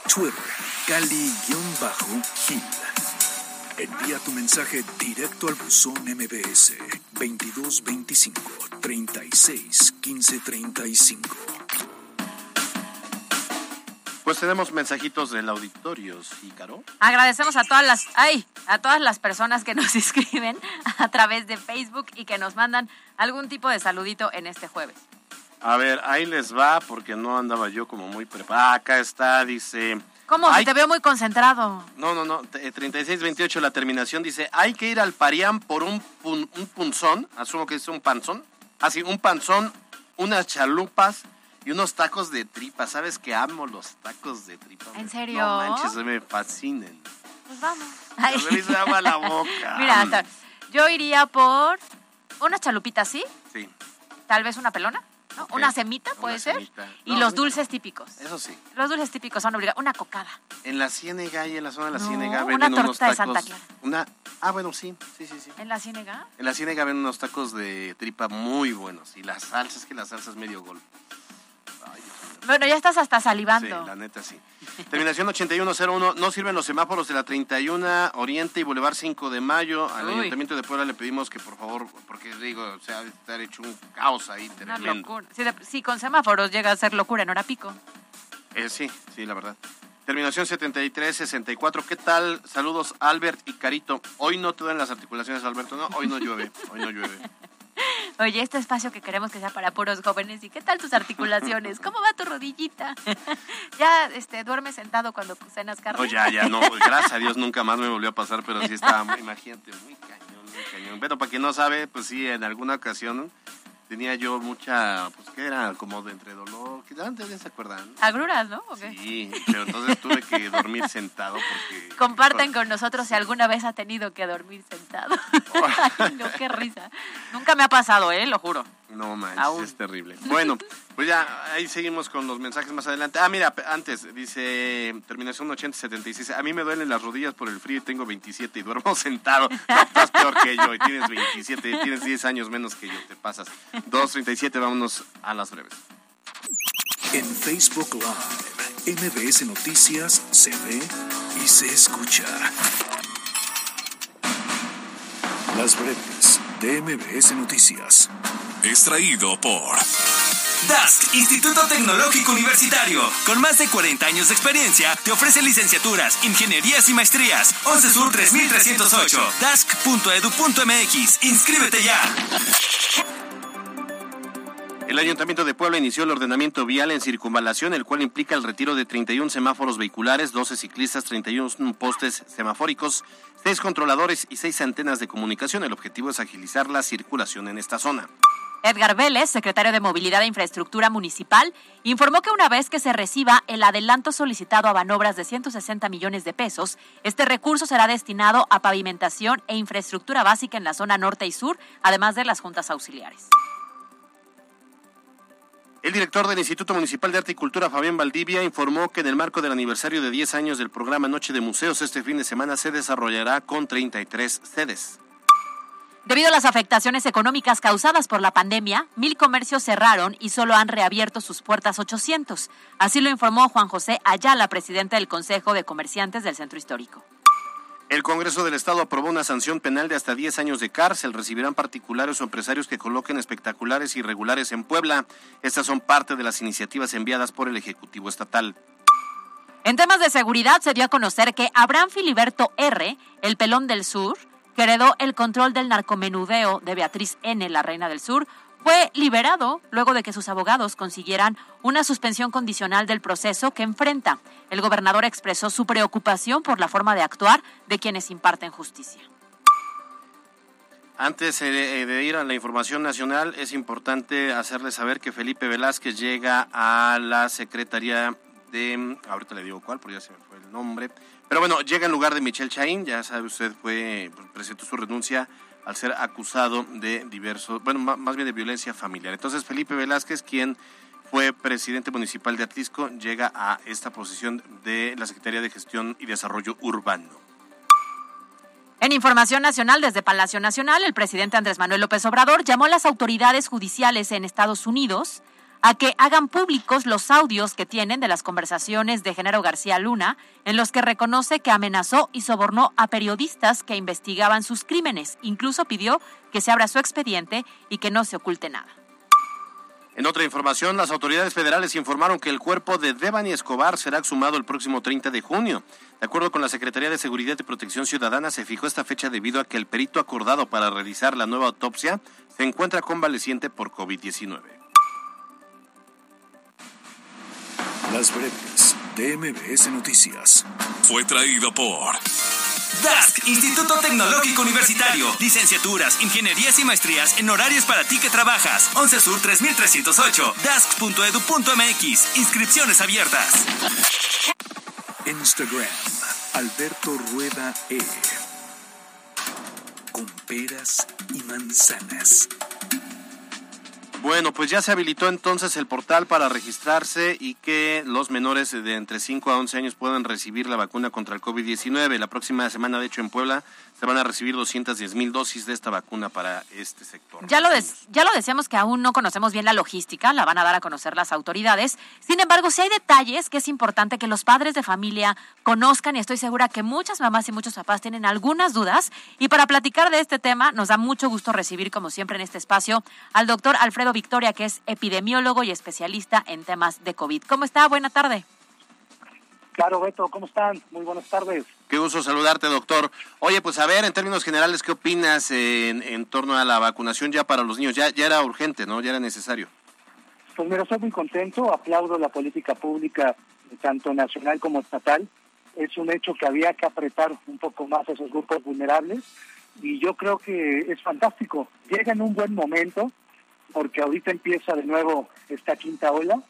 Twitter, Cali-Gil. Envía tu mensaje directo al buzón MBS 2225 36 15 35. Pues tenemos mensajitos del auditorio, ¿sí, Caro? Agradecemos a todas las, ay, a todas las personas que nos escriben a través de Facebook y que nos mandan algún tipo de saludito en este jueves. A ver, ahí les va porque no andaba yo como muy preparado. acá está, dice ¿Cómo? Ay. Te veo muy concentrado. No, no, no. t- eh, 3628, la terminación dice: hay que ir al Parián por un, pun- un punzón. Asumo que es un panzón. Así, un panzón, unas chalupas y unos tacos de tripa. ¿Sabes que amo los tacos de tripa? ¿En serio? No manches, me fascinan. Pues vamos. Se me hizo agua la boca. Mira, hasta- yo iría por unas chalupitas, ¿sí? Sí, Tal vez una pelona, Una semita, puede Una ser. semita. Y No, los dulces típicos. eso sí. Los dulces típicos son obligados. Una cocada. En la Ciénega y en la zona de la Ciénega una venden unos torta de tacos. Santa Clara. Una, ah, bueno, sí, sí, sí, sí. ¿En la ciénega? En la Ciénega venden unos tacos de tripa muy buenos. Y la salsa, es que la salsa es medio gol. Bueno, ya estás hasta Sí, salivando. la neta sí. Terminación 8101. No sirven los semáforos de la 31 Oriente y Boulevard 5 de Mayo. Al Uy. Ayuntamiento de Puebla le pedimos que por favor, porque digo, se ha de estar hecho un caos ahí Una tremendo. locura. Sí, de- sí, con semáforos llega a ser locura en hora pico. Eh, sí, sí, la verdad. Terminación 7364. ¿Qué tal? Saludos, Albert y Carito. Hoy no te dan las articulaciones, Alberto. No, hoy no llueve. Hoy no llueve. Oye, este espacio que queremos que sea para puros jóvenes, ¿y qué tal tus articulaciones? ¿Cómo va tu rodillita? ¿Ya este, duermes sentado cuando cenas carne? No, ya, ya, no. Gracias a Dios nunca más me volvió a pasar, pero sí estaba, imagínate, muy cañón, muy cañón. Pero para quien no sabe, pues sí, en alguna ocasión tenía yo mucha, pues que era como de entre dolor, que antes ya se acuerdan. Agruras, ¿no? ¿O qué? Sí, pero entonces tuve que dormir sentado porque... Compartan con nosotros si alguna vez ha tenido que dormir sentado. Ay, no, qué risa. Nunca me ha pasado, ¿eh? Lo juro. No manches, Aún. es terrible. Bueno, pues ya ahí seguimos con los mensajes más adelante. Ah, mira, antes dice terminación 8076. A mí me duelen las rodillas por el frío y tengo 27 y duermo sentado. No, estás peor que yo y tienes 27 y tienes 10 años menos que yo, te pasas. 237, vámonos a las breves. En Facebook Live, MBS Noticias se ve y se escucha. Las breves de MBS Noticias. Extraído por DASC, Instituto Tecnológico Universitario, con más de 40 años de experiencia, te ofrece licenciaturas, ingenierías y maestrías. 11 Sur 3308, dask.edu.mx. Inscríbete ya. El Ayuntamiento de Puebla inició el ordenamiento vial en circunvalación, el cual implica el retiro de 31 semáforos vehiculares, 12 ciclistas, 31 postes semafóricos, 6 controladores y 6 antenas de comunicación. El objetivo es agilizar la circulación en esta zona. Edgar Vélez, secretario de Movilidad e Infraestructura Municipal, informó que una vez que se reciba el adelanto solicitado a Banobras de 160 millones de pesos, este recurso será destinado a pavimentación e infraestructura básica en la zona norte y sur, además de las juntas auxiliares. El director del Instituto Municipal de Arte y Cultura, Fabián Valdivia, informó que en el marco del aniversario de 10 años del programa Noche de Museos, este fin de semana se desarrollará con 33 sedes. Debido a las afectaciones económicas causadas por la pandemia, mil comercios cerraron y solo han reabierto sus puertas 800. Así lo informó Juan José Ayala, presidente del Consejo de Comerciantes del Centro Histórico. El Congreso del Estado aprobó una sanción penal de hasta 10 años de cárcel. Recibirán particulares o empresarios que coloquen espectaculares irregulares en Puebla. Estas son parte de las iniciativas enviadas por el Ejecutivo Estatal. En temas de seguridad se dio a conocer que Abraham Filiberto R., el pelón del sur, que heredó el control del narcomenudeo de Beatriz N., la reina del sur, fue liberado luego de que sus abogados consiguieran una suspensión condicional del proceso que enfrenta. El gobernador expresó su preocupación por la forma de actuar de quienes imparten justicia. Antes eh, de ir a la información nacional, es importante hacerles saber que Felipe Velázquez llega a la Secretaría de... Ahorita le digo cuál, porque ya se me fue el nombre. Pero bueno, llega en lugar de Michelle Chaín, ya sabe usted, fue presentó su renuncia al ser acusado de diversos, bueno, más bien de violencia familiar. Entonces, Felipe Velázquez, quien fue presidente municipal de Atlisco, llega a esta posición de la Secretaría de Gestión y Desarrollo Urbano. En información nacional, desde Palacio Nacional, el presidente Andrés Manuel López Obrador llamó a las autoridades judiciales en Estados Unidos a que hagan públicos los audios que tienen de las conversaciones de Genaro García Luna, en los que reconoce que amenazó y sobornó a periodistas que investigaban sus crímenes. Incluso pidió que se abra su expediente y que no se oculte nada. En otra información, las autoridades federales informaron que el cuerpo de Devani Escobar será exhumado el próximo 30 de junio. De acuerdo con la Secretaría de Seguridad y Protección Ciudadana, se fijó esta fecha debido a que el perito acordado para realizar la nueva autopsia se encuentra convaleciente por COVID-19. Las breves de MBS Noticias. Fue traído por DASC, Instituto Tecnológico Universitario. Licenciaturas, ingenierías y maestrías en horarios para ti que trabajas. 11 Sur 3308. DASC.edu.mx. Inscripciones abiertas. Instagram, Alberto Rueda E. Con peras y manzanas. Bueno, pues ya se habilitó entonces el portal para registrarse y que los menores de entre 5 a 11 años puedan recibir la vacuna contra el COVID-19. La próxima semana, de hecho, en Puebla se van a recibir 210 mil dosis de esta vacuna para este sector. Ya lo, ya lo decíamos que aún no conocemos bien la logística, la van a dar a conocer las autoridades. Sin embargo, si hay detalles que es importante que los padres de familia conozcan y estoy segura que muchas mamás y muchos papás tienen algunas dudas. Y para platicar de este tema, nos da mucho gusto recibir, como siempre en este espacio, al doctor Alfredo Victoria, que es epidemiólogo y especialista en temas de COVID. ¿Cómo está? Buena tarde. Claro, Beto, ¿cómo están? Muy buenas tardes. Qué gusto saludarte, doctor. Oye, pues a ver, en términos generales, ¿qué opinas en, en torno a la vacunación ya para los niños? Ya, ya era urgente, ¿no? Ya era necesario. Pues mira, estoy muy contento, aplaudo la política pública, tanto nacional como estatal. Es un hecho que había que apretar un poco más a esos grupos vulnerables y yo creo que es fantástico. Llega en un buen momento porque ahorita empieza de nuevo esta quinta ola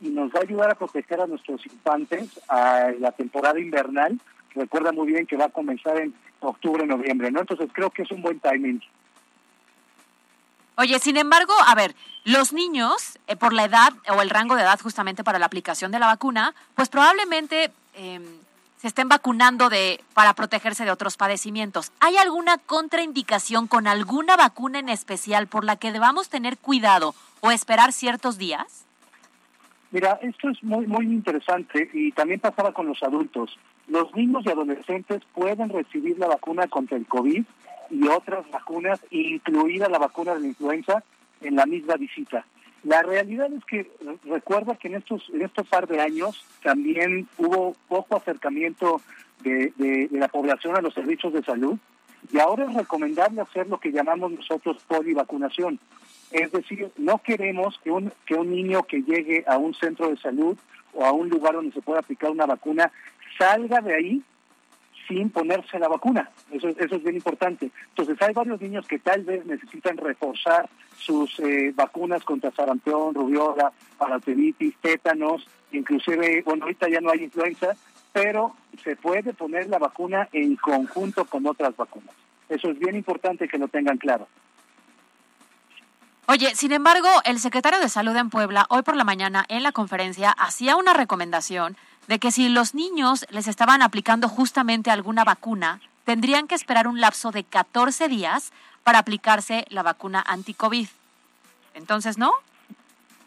y nos va a ayudar a proteger a nuestros infantes a la temporada invernal. Recuerda muy bien que va a comenzar en octubre, noviembre, ¿no? Entonces creo que es un buen timing. Oye, sin embargo, a ver, los niños, eh, por la edad o el rango de edad justamente para la aplicación de la vacuna, pues probablemente eh, se estén vacunando de, para protegerse de otros padecimientos. ¿Hay alguna contraindicación con alguna vacuna en especial por la que debamos tener cuidado o esperar ciertos días? Mira, esto es muy muy interesante y también pasaba con los adultos. Los niños y adolescentes pueden recibir la vacuna contra el COVID y otras vacunas, incluida la vacuna de la influenza, en la misma visita. La realidad es que recuerda que en estos en estos par de años también hubo poco acercamiento de, de la población a los servicios de salud y ahora es recomendable hacer lo que llamamos nosotros polivacunación. Es decir, no queremos que un, que un niño que llegue a un centro de salud o a un lugar donde se pueda aplicar una vacuna salga de ahí sin ponerse la vacuna. Eso, eso es bien importante. Entonces, hay varios niños que tal vez necesitan reforzar sus eh, vacunas contra sarampión, rubiola, parotelitis, tétanos, inclusive, bueno, ahorita ya no hay influenza, pero se puede poner la vacuna en conjunto con otras vacunas. Eso es bien importante que lo tengan claro. Oye, sin embargo, el secretario de Salud en Puebla, hoy por la mañana en la conferencia, hacía una recomendación de que si los niños les estaban aplicando justamente alguna vacuna, tendrían que esperar un lapso de 14 días para aplicarse la vacuna anti-COVID. Entonces, ¿no?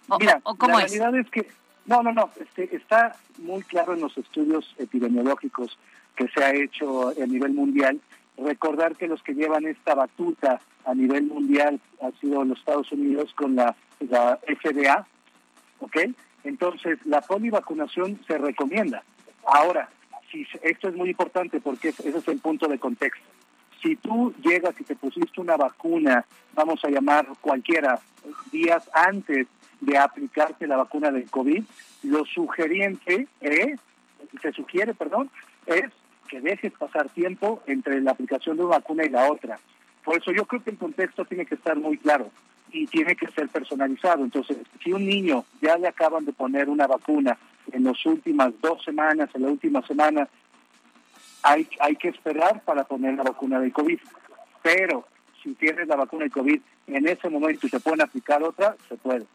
¿O, Mira, o cómo la realidad es? que, no, no, no, este, está muy claro en los estudios epidemiológicos que se ha hecho a nivel mundial. Recordar que los que llevan esta batuta a nivel mundial han sido los Estados Unidos con la, la FDA, ¿ok? Entonces, la polivacunación se recomienda. Ahora, si esto es muy importante porque ese es el punto de contexto. Si tú llegas y te pusiste una vacuna, vamos a llamar cualquiera, días antes de aplicarte la vacuna del COVID, lo sugeriente es, se sugiere, perdón, es que dejes pasar tiempo entre la aplicación de una vacuna y la otra. Por eso yo creo que el contexto tiene que estar muy claro y tiene que ser personalizado. Entonces, si un niño ya le acaban de poner una vacuna en las últimas dos semanas, en la última semana, hay, hay que esperar para poner la vacuna de COVID. Pero si tienes la vacuna de COVID en ese momento y se pueden aplicar otra, se puede.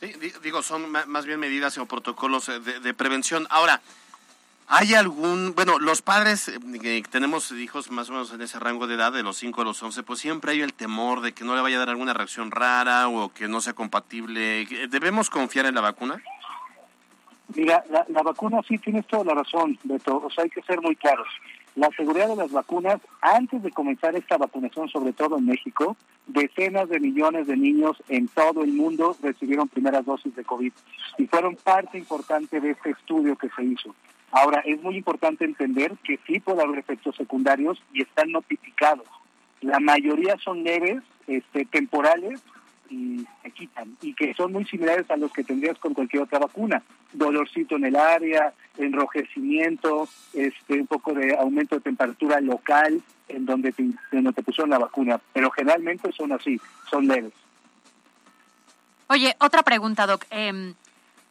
Sí, digo, son más bien medidas o protocolos de, de prevención. Ahora, ¿Hay algún, bueno, los padres eh, que tenemos hijos más o menos en ese rango de edad, de los 5 a los 11, pues siempre hay el temor de que no le vaya a dar alguna reacción rara o que no sea compatible. ¿Debemos confiar en la vacuna? Mira, la, vacuna sí tienes toda la razón, Beto. O sea, hay que ser muy claros. La seguridad de las vacunas, antes de comenzar esta vacunación, sobre todo en México, decenas de millones de niños en todo el mundo recibieron primeras dosis de COVID y fueron parte importante de este estudio que se hizo. Ahora, es muy importante entender que sí puede haber efectos secundarios y están notificados. La mayoría son leves, este, temporales, y se quitan y que son muy similares a los que tendrías con cualquier otra vacuna. Dolorcito en el área, enrojecimiento, este, un poco de aumento de temperatura local en donde te, pusieron la vacuna, pero generalmente son así, son leves. Oye, otra pregunta, Doc. Em,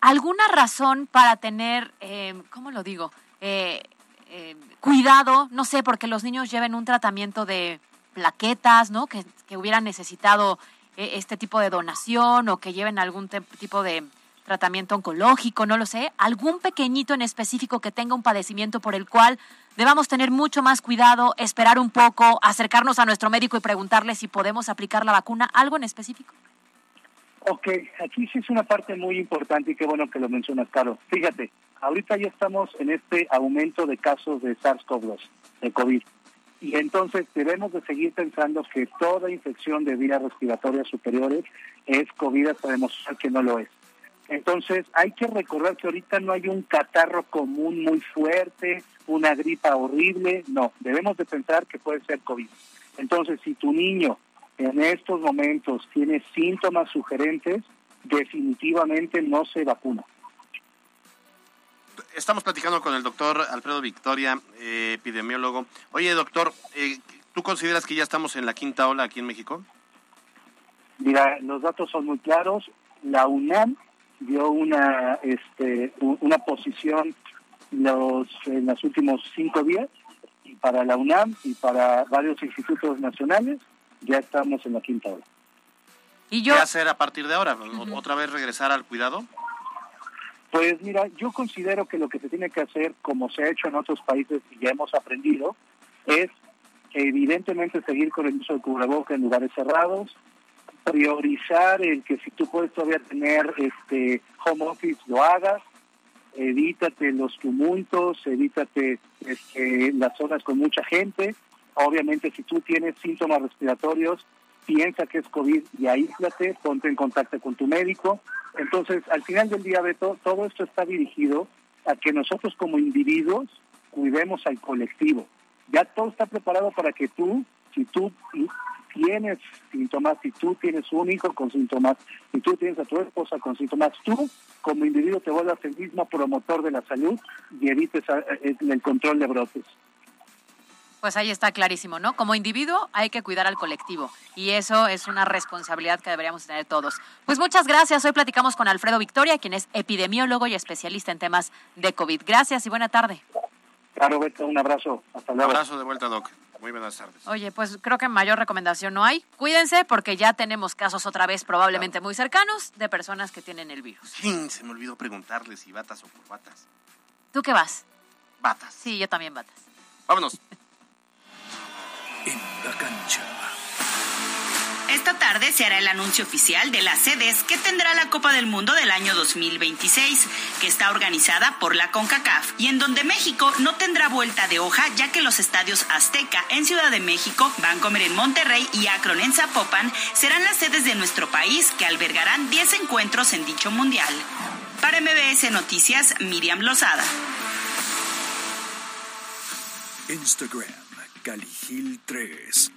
¿Alguna razón para tener, em, ¿cómo lo digo? Eh, em, cuidado, no sé, porque los niños lleven un tratamiento de plaquetas, ¿no? Que, que hubieran necesitado eh, este tipo de donación o que lleven algún tipo de tratamiento oncológico, no lo sé, algún pequeñito en específico que tenga un padecimiento por el cual debamos tener mucho más cuidado, esperar un poco, acercarnos a nuestro médico y preguntarle si podemos aplicar la vacuna, algo en específico. Ok, aquí sí es una parte muy importante y qué bueno que lo mencionas, Caro. Fíjate, ahorita ya estamos en este aumento de casos de SARS-CoV-2, de COVID. Y entonces debemos de seguir pensando que toda infección de vías respiratorias superiores es COVID hasta demostrar que no lo es. Entonces hay que recordar que ahorita no hay un catarro común muy fuerte, una gripa horrible, no, debemos de pensar que puede ser COVID. Entonces si tu niño en estos momentos tiene síntomas sugerentes, definitivamente no se vacuna. Estamos platicando con el doctor Alfredo Victoria, eh, epidemiólogo. Oye, doctor, eh, ¿tú consideras que ya estamos en la quinta ola aquí en México? Mira, los datos son muy claros. La UNAM dio una, este, una posición los, en los últimos cinco días y para la UNAM y para varios institutos nacionales ya estamos en la quinta hora. ¿Y yo? ¿Qué hacer a partir de ahora? ¿Otra vez regresar al cuidado? Pues mira, yo considero que lo que se tiene que hacer, como se ha hecho en otros países y ya hemos aprendido, es evidentemente seguir con el uso de cubreboca en lugares cerrados, priorizar el que si tú puedes todavía tener este home office lo hagas, evítate los tumultos, evítate este, las zonas con mucha gente, Obviamente, si tú tienes síntomas respiratorios, piensa que es COVID y aíslate, ponte en contacto con tu médico. Entonces, al final del día, Beto, todo esto está dirigido a que nosotros como individuos cuidemos al colectivo. Ya todo está preparado para que tú, si tú tienes síntomas, si tú tienes un hijo con síntomas, si tú tienes a tu esposa con síntomas, tú como individuo te vuelvas el mismo promotor de la salud y evites eh, el control de brotes. Pues ahí está clarísimo, ¿no? Como individuo hay que cuidar al colectivo y eso es una responsabilidad que deberíamos tener todos. Pues muchas gracias. Hoy platicamos con Alfredo Victoria, quien es epidemiólogo y especialista en temas de COVID. Gracias y buena tarde. Claro, Beto, un abrazo. Hasta luego. Un abrazo de vuelta, Doc. Muy buenas tardes. Oye, pues creo que mayor recomendación no hay. Cuídense porque ya tenemos casos otra vez probablemente muy cercanos de personas que tienen el virus. Sí, se me olvidó preguntarle si batas o corbatas. ¿Tú qué vas? Batas. Sí, yo también batas. Vámonos. en la cancha. Esta tarde se hará el anuncio oficial de las sedes que tendrá la Copa del Mundo del año 2026, que está organizada por la CONCACAF y en donde México no tendrá vuelta de hoja ya que los estadios Azteca en Ciudad de México, Vancomer en Monterrey y Akron en Zapopan serán las sedes de nuestro país que albergarán 10 encuentros en dicho mundial. Para MBS Noticias, Miriam Lozada. Instagram, Caligil 3.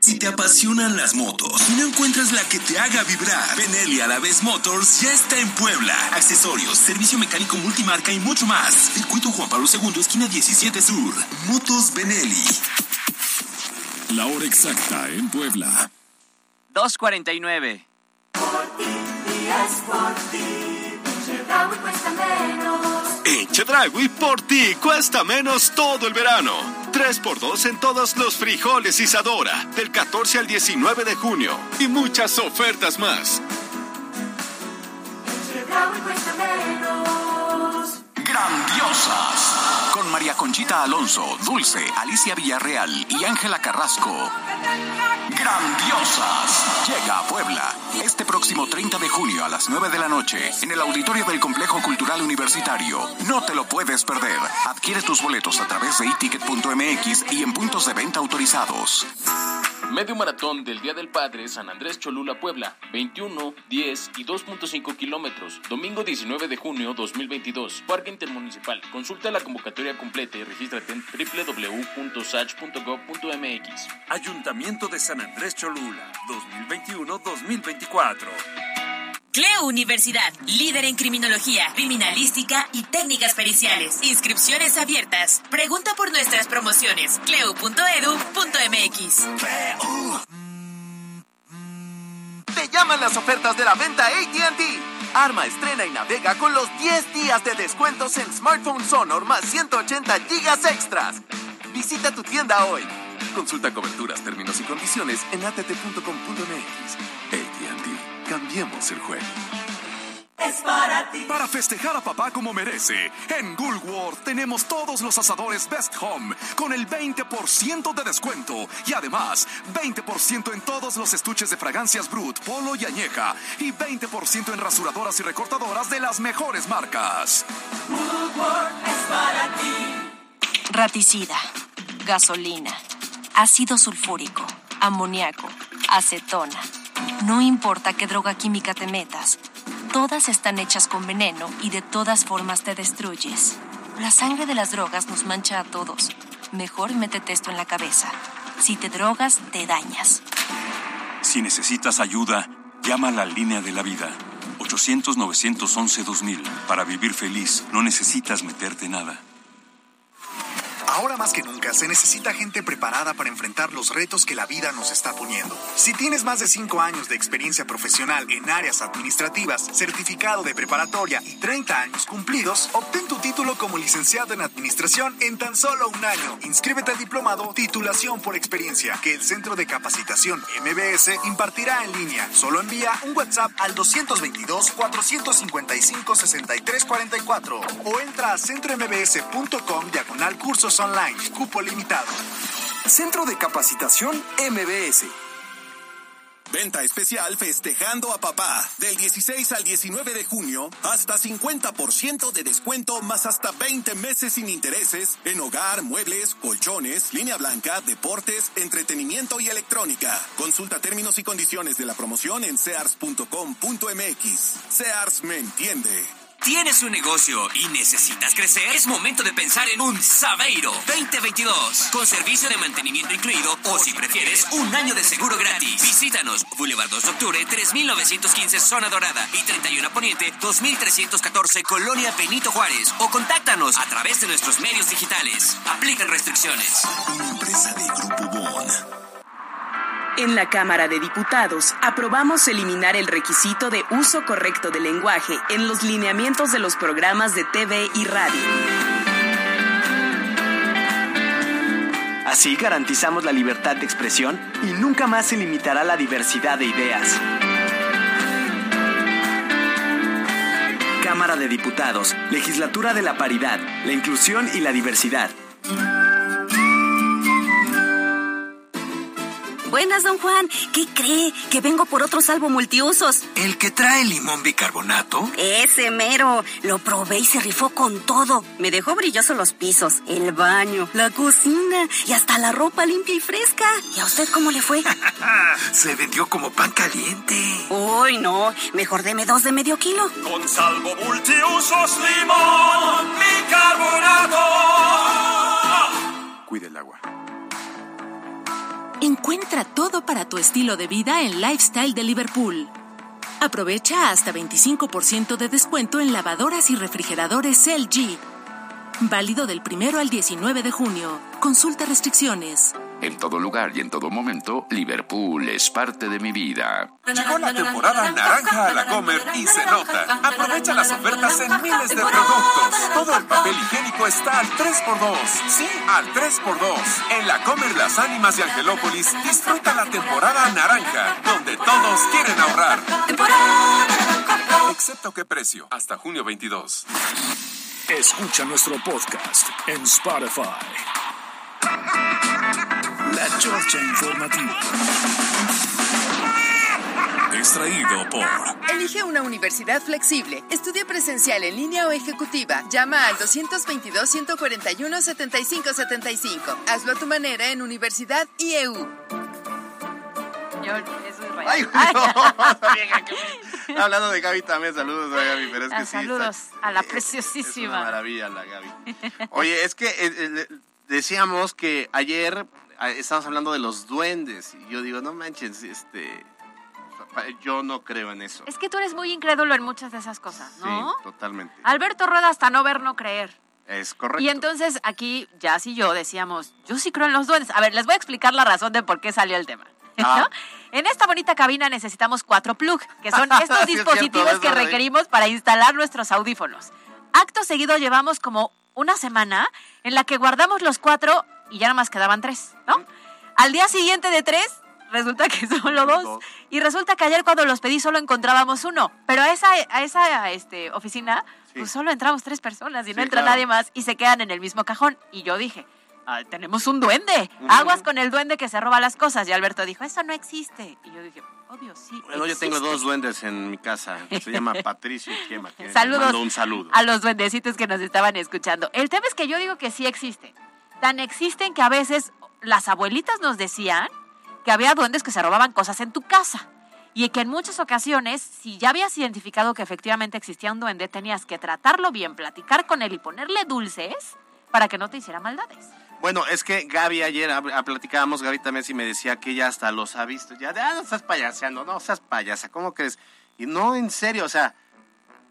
Si te apasionan las motos y no encuentras la que te haga vibrar, Benelli Alaves Motors ya está en Puebla. Accesorios, servicio mecánico multimarca y mucho más. Circuito Juan Pablo II, esquina 17 Sur. Motos Benelli. La hora exacta en Puebla. 249. En Chedragui por ti cuesta menos todo el verano. 3x2 en todos los frijoles Isadora, del 14 al 19 de junio. Y muchas ofertas más. Grandiosas. Con María Conchita Alonso, Dulce, Alicia Villarreal y Ángela Carrasco. Grandiosas. Llega a Puebla este próximo 30 de junio a las 9 de la noche en el auditorio del Complejo Cultural Universitario. No te lo puedes perder. Adquiere tus boletos a través de eticket.mx y en puntos de venta autorizados. Medio maratón del Día del Padre San Andrés Cholula Puebla, 21, 10 y 2.5 kilómetros, domingo 19 de junio 2022, Parque Intermunicipal. Consulta la convocatoria completa y regístrate en www.sach.gov.mx. Ayuntamiento de San Andrés Cholula, 2021-2024. Cleo Universidad, líder en criminología, criminalística y técnicas periciales. Inscripciones abiertas. Pregunta por nuestras promociones. cleo.edu.mx. Te llaman las ofertas de la venta ATT. Arma, estrena y navega con los 10 días de descuentos en smartphone Honor más 180 gigas extras. Visita tu tienda hoy. Consulta coberturas, términos y condiciones en att.com.mx. ATT. Cambiemos el juego. Es para ti. Para festejar a papá como merece, en Woolworth tenemos todos los asadores Best Home con el 20% de descuento y además 20% en todos los estuches de fragancias Brut, Polo y Añeja y 20% en rasuradoras y recortadoras de las mejores marcas. Woolworth es para ti. Raticida, gasolina, ácido sulfúrico, amoníaco, acetona. No importa qué droga química te metas, todas están hechas con veneno y de todas formas te destruyes. La sangre de las drogas nos mancha a todos. Mejor métete esto en la cabeza. Si te drogas, te dañas. Si necesitas ayuda, llama a la línea de la vida. 800-911-2000. Para vivir feliz, no necesitas meterte nada. Ahora más que nunca se necesita gente preparada para enfrentar los retos que la vida nos está poniendo. Si tienes más de 5 años de experiencia profesional en áreas administrativas, certificado de preparatoria y 30 años cumplidos, obtén tu título como licenciado en administración en tan solo un año. Inscríbete al diplomado Titulación por Experiencia que el Centro de Capacitación MBS impartirá en línea. Solo envía un WhatsApp al 222-455-6344 o entra a centrombs.com diagonal cursos online. Cupo limitado. Centro de Capacitación MBS. Venta especial festejando a papá. Del 16 al 19 de junio, hasta 50% de descuento más hasta 20 meses sin intereses en hogar, muebles, colchones, línea blanca, deportes, entretenimiento y electrónica. Consulta términos y condiciones de la promoción en sears.com.mx. Sears me entiende. ¿Tienes un negocio y necesitas crecer? Es momento de pensar en un Sabeiro 2022 con servicio de mantenimiento incluido o si prefieres un año de seguro gratis. Visítanos Boulevard 2 de Octubre 3915 Zona Dorada y 31 Poniente 2314 Colonia Benito Juárez o contáctanos a través de nuestros medios digitales. Aplican restricciones. Una empresa de Grupo Bon. En la Cámara de Diputados aprobamos eliminar el requisito de uso correcto del lenguaje en los lineamientos de los programas de TV y radio. Así garantizamos la libertad de expresión y nunca más se limitará la diversidad de ideas. Cámara de Diputados, Legislatura de la Paridad, la Inclusión y la Diversidad. Buenas, don Juan. ¿Qué cree? Que vengo por otro salvo multiusos. ¿El que trae limón bicarbonato? Ese mero. Lo probé y se rifó con todo. Me dejó brillosos los pisos, el baño, la cocina y hasta la ropa limpia y fresca. ¿Y a usted cómo le fue? se vendió como pan caliente. Uy, no. Mejor deme dos de medio kilo. Con salvo multiusos limón bicarbonato. Cuide el agua. Encuentra todo para tu estilo de vida en Lifestyle de Liverpool. Aprovecha hasta 25% de descuento en lavadoras y refrigeradores LG. Válido del 1 al 19 de junio. Consulta restricciones. En todo lugar y en todo momento, Liverpool es parte de mi vida. Llegó la temporada naranja a la Comer y se nota. Aprovecha las ofertas en miles de productos. Todo el papel higiénico está al 3x2. Sí, al 3x2. En la Comer Las Ánimas de Angelópolis, disfruta la temporada naranja, donde todos quieren ahorrar. Excepto qué precio, hasta junio 22. Escucha nuestro podcast en Spotify. La Chorcha Informativa. Extraído por Elige una universidad flexible. Estudia presencial en línea o ejecutiva. Llama al 222-141-7575. Hazlo a tu manera en Universidad IEU. señor, Ay, Hablando de Gaby también, saludos a Gaby, pero es que Ah, sí. saludos a la es una preciosísima. maravilla la Gaby. Oye, es que eh, eh, decíamos que ayer eh, estábamos hablando de los duendes y yo digo, no manches, este, yo no creo en eso. Es que tú eres muy incrédulo en muchas de esas cosas, ¿no? Sí, totalmente. Alberto Rueda hasta no ver, no creer. Es correcto. Y entonces aquí, Jazz y yo decíamos, yo sí creo en los duendes. A ver, les voy a explicar la razón de por qué salió el tema. ¿No? En esta bonita cabina necesitamos cuatro plug, que son estos dispositivos que requerimos para instalar nuestros audífonos. Acto seguido llevamos como una semana en la que guardamos los cuatro y ya nada más quedaban tres, ¿no? Al día siguiente de tres, resulta que solo dos. Y resulta que ayer cuando los pedí solo encontrábamos uno. Pero a esa, a esa este, oficina, pues solo entramos tres personas y no Sí, entra claro. nadie más y se quedan en el mismo cajón. Y yo dije, "Ah, tenemos un duende. Aguas con el duende que se roba las cosas. Y Alberto dijo, eso no existe. Y yo dije, obvio, sí. Bueno, yo tengo existe". dos duendes en mi casa. Se llama Patricio y Chema. que Saludos mando un saludo. a los duendecitos que nos estaban escuchando. El tema es que yo digo que sí existen. Tan existen que a veces las abuelitas nos decían que había duendes que se robaban cosas en tu casa. Y que en muchas ocasiones, si ya habías identificado que efectivamente existía un duende, tenías que tratarlo bien, platicar con él y ponerle dulces para que no te hiciera maldades. Bueno, es que Gaby ayer ah, platicábamos, Gaby también sí me decía que ella hasta los ha visto. Ya, ah, no estás payaseando, no seas payasa, ¿cómo crees? Y no, en serio, o sea,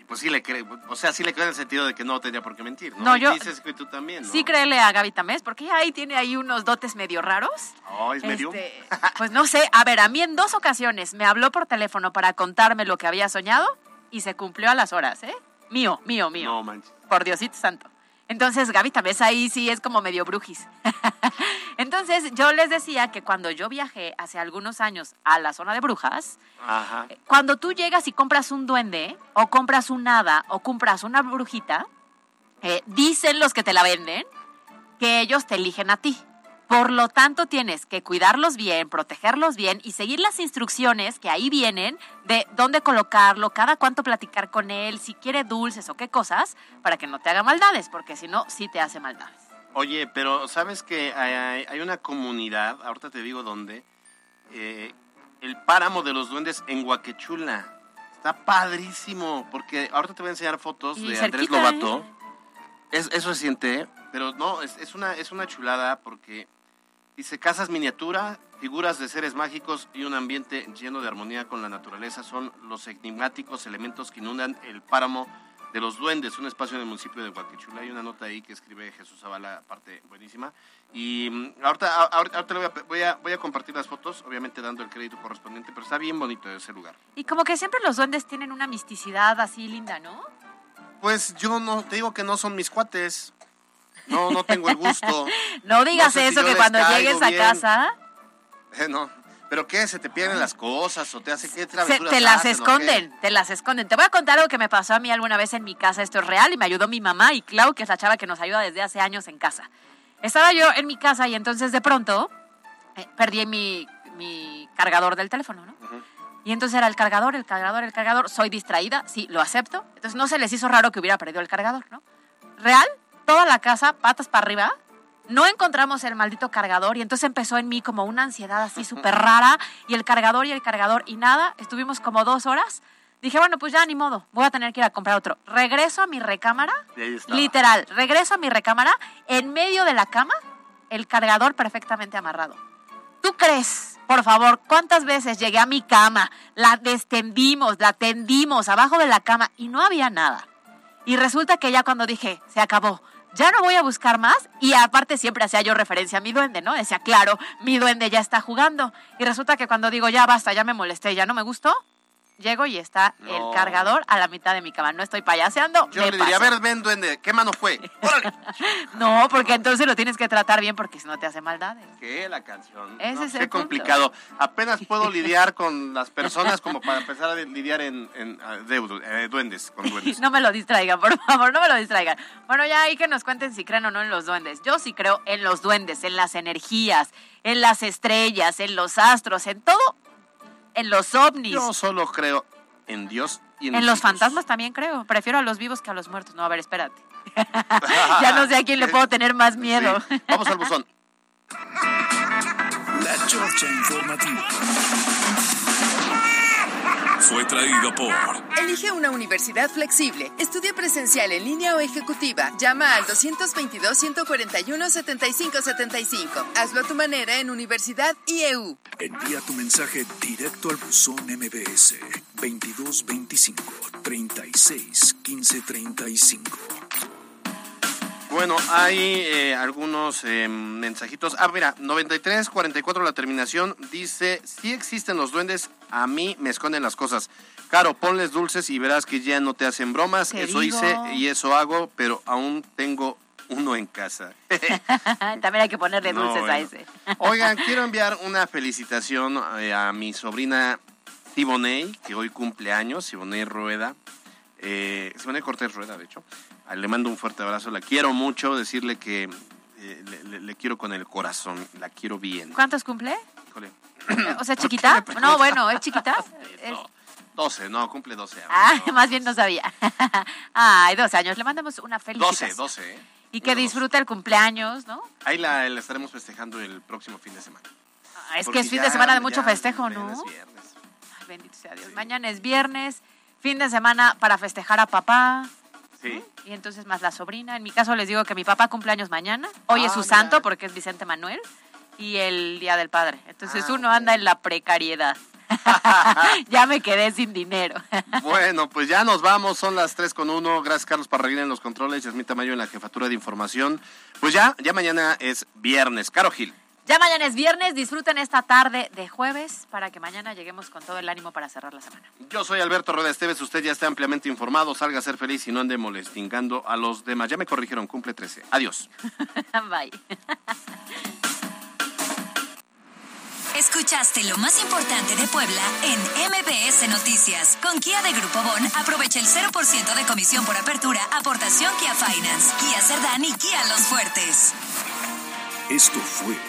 pues sí le creo, o sea, sí le creo en el sentido de que no tenía por qué mentir, ¿no? No, yo- dices que tú también, ¿no? Sí, créele a Gaby Tamés, porque ella ahí tiene ahí unos dotes medio raros. Oh, es medio. Este, pues no sé, a ver, a mí en dos ocasiones me habló por teléfono para contarme lo que había soñado y se cumplió a las horas, ¿eh? Mío, mío, mío. No manches. Por Diosito Santo. Entonces, Gaby Tamés ahí sí es como medio brujis. Entonces, yo les decía que cuando yo viajé hace algunos años a la zona de brujas, Ajá. cuando tú llegas y compras un duende, o compras un hada, o compras una brujita, eh, dicen los que te la venden que ellos te eligen a ti. Por lo tanto, tienes que cuidarlos bien, protegerlos bien y seguir las instrucciones que ahí vienen de dónde colocarlo, cada cuánto platicar con él, si quiere dulces o qué cosas, para que no te haga maldades, porque si no, sí te hace maldades. Oye, pero ¿sabes que hay, una comunidad, ahorita te digo dónde, eh, el páramo de los duendes en Huaquechula. Está padrísimo, porque ahorita te voy a enseñar fotos Y de Andrés Lobato. ¿eh? Es, eso se siente, pero no, es, es una, es una chulada porque dice casas miniatura, figuras de seres mágicos y un ambiente lleno de armonía con la naturaleza son los enigmáticos elementos que inundan el páramo de los duendes, un espacio en el municipio de Huaquechula. Hay una nota ahí que escribe Jesús Zavala, parte buenísima. Y mm, ahorita, ahorita, ahorita le voy, a, voy, a, voy a compartir las fotos, obviamente dando el crédito correspondiente, pero está bien bonito ese lugar. Y como que siempre los duendes tienen una misticidad así linda, ¿no? Pues yo no, te digo que no son mis cuates. No, no tengo el gusto. No digas sé eso, que cuando llegues a bien. casa Eh, no. ¿Pero qué? ¿Se te pierden las cosas? ¿O te hace qué se- travesuras te las hacen, esconden, te las esconden. Te voy a contar algo que me pasó a mí alguna vez en mi casa, esto es real, y me ayudó mi mamá y Clau, que es la chava que nos ayuda desde hace años en casa. Estaba yo en mi casa y entonces de pronto eh, perdí mi, mi cargador del teléfono, ¿no? Y entonces era el cargador, el cargador, el cargador. Soy distraída, sí, lo acepto. Entonces no se les hizo raro que hubiera perdido el cargador, ¿no? Real, toda la casa, patas para arriba. No encontramos el maldito cargador y entonces empezó en mí como una ansiedad así súper rara y el cargador y el cargador y nada. Estuvimos como dos horas. Dije, bueno, pues ya ni modo, voy a tener que ir a comprar otro. Regreso a mi recámara, literal, regreso a mi recámara, en medio de la cama, el cargador perfectamente amarrado. ¿Tú crees, por favor, cuántas veces llegué a mi cama, la destendimos, la tendimos abajo de la cama y no había nada? Y resulta que ya cuando dije, se acabó, ya no voy a buscar más, y aparte siempre hacía yo referencia a mi duende, ¿no? Decía, claro, mi duende ya está jugando. Y resulta que cuando digo, ya basta, ya me molesté, ya no me gustó, llego y está No. el cargador a la mitad de mi cama. No estoy payaseando. Yo le diría, a ver, ven, duende, ¿qué mano fue? ¡Órale! No, porque entonces lo tienes que tratar bien porque si no te hace maldades. ¿Qué? La canción. Ese No, es qué el punto. complicado. Apenas puedo lidiar con las personas como para empezar a lidiar en, en ah, eh, duendes, con duendes. No me lo distraigan, por favor, no me lo distraigan. Bueno, ya ahí que nos cuenten si creen o no en los duendes. Yo sí creo en los duendes, en las energías, en las estrellas, en los astros, en todo, en los ovnis. Yo solo creo en Dios y en, En los fantasmas también creo. Prefiero a los vivos que a los muertos. No, a ver, espérate. ya no sé a quién le puedo tener más miedo. Sí. Vamos al buzón. La Chorcha Informativa. Fue traído por Elige una universidad flexible. Estudia presencial en línea o ejecutiva. Llama al 222-141-7575. Hazlo a tu manera en Universidad IEU. Envía tu mensaje directo al buzón MBS 2225 36 15 35. Bueno, hay eh, algunos eh, mensajitos. Ah, mira, 9344 la terminación dice, si existen los duendes, a mí me esconden las cosas. Caro, ponles dulces y verás que ya no te hacen bromas. Eso hice y eso hago, pero aún tengo uno en casa. También hay que ponerle No, dulces a bueno. ese. Oigan, quiero enviar una felicitación eh, a mi sobrina Siboney, que hoy cumple años, Siboney Rueda. Eh, Siboney Cortés Rueda, de hecho. Ah, Le mando un fuerte abrazo, la quiero mucho, decirle que eh, le, le- le quiero con el corazón, la quiero bien. ¿Cuántos cumple? Híjole. O sea, chiquita. No, bueno, ¿es chiquita? 12, no, cumple 12 años. Ah, más bien no sabía. Ay, 12 años. Le mandamos una 12, felicitación. 12, ¿eh? Y que disfrute el cumpleaños, ¿no? Ahí la, la estaremos festejando el próximo fin de semana. Ah, es Porque que es fin ya- de semana de mucho festejo, ¿no? es viernes. Ay, bendito sea Dios. Mañana es viernes, fin de semana para festejar a papá. Sí. Y entonces más la sobrina. En mi caso les digo que mi papá cumpleaños mañana. Hoy es Ah, su mira. santo porque es Vicente Manuel. Y el Día del Padre. Entonces Ah, uno anda en la precariedad. ya me quedé sin dinero. Bueno, pues ya nos vamos, son las 3 con 1. Gracias Carlos Parraguín en los controles, Yasmín Tamayo en la jefatura de información. Pues ya, ya mañana es viernes. Caro Gil. Ya mañana es viernes, disfruten esta tarde de jueves para que mañana lleguemos con todo el ánimo para cerrar la semana. Yo soy Alberto Rueda Esteves, usted ya está ampliamente informado, salga a ser feliz y no ande molestingando a los demás. Ya me corrigieron, cumple 13. Adiós. Bye. Escuchaste lo más importante de Puebla en MBS Noticias. Con Kia de Grupo Bon, aprovecha el 0% de comisión por apertura, aportación Kia Finance, Kia Cerdán y Kia Los Fuertes. Esto fue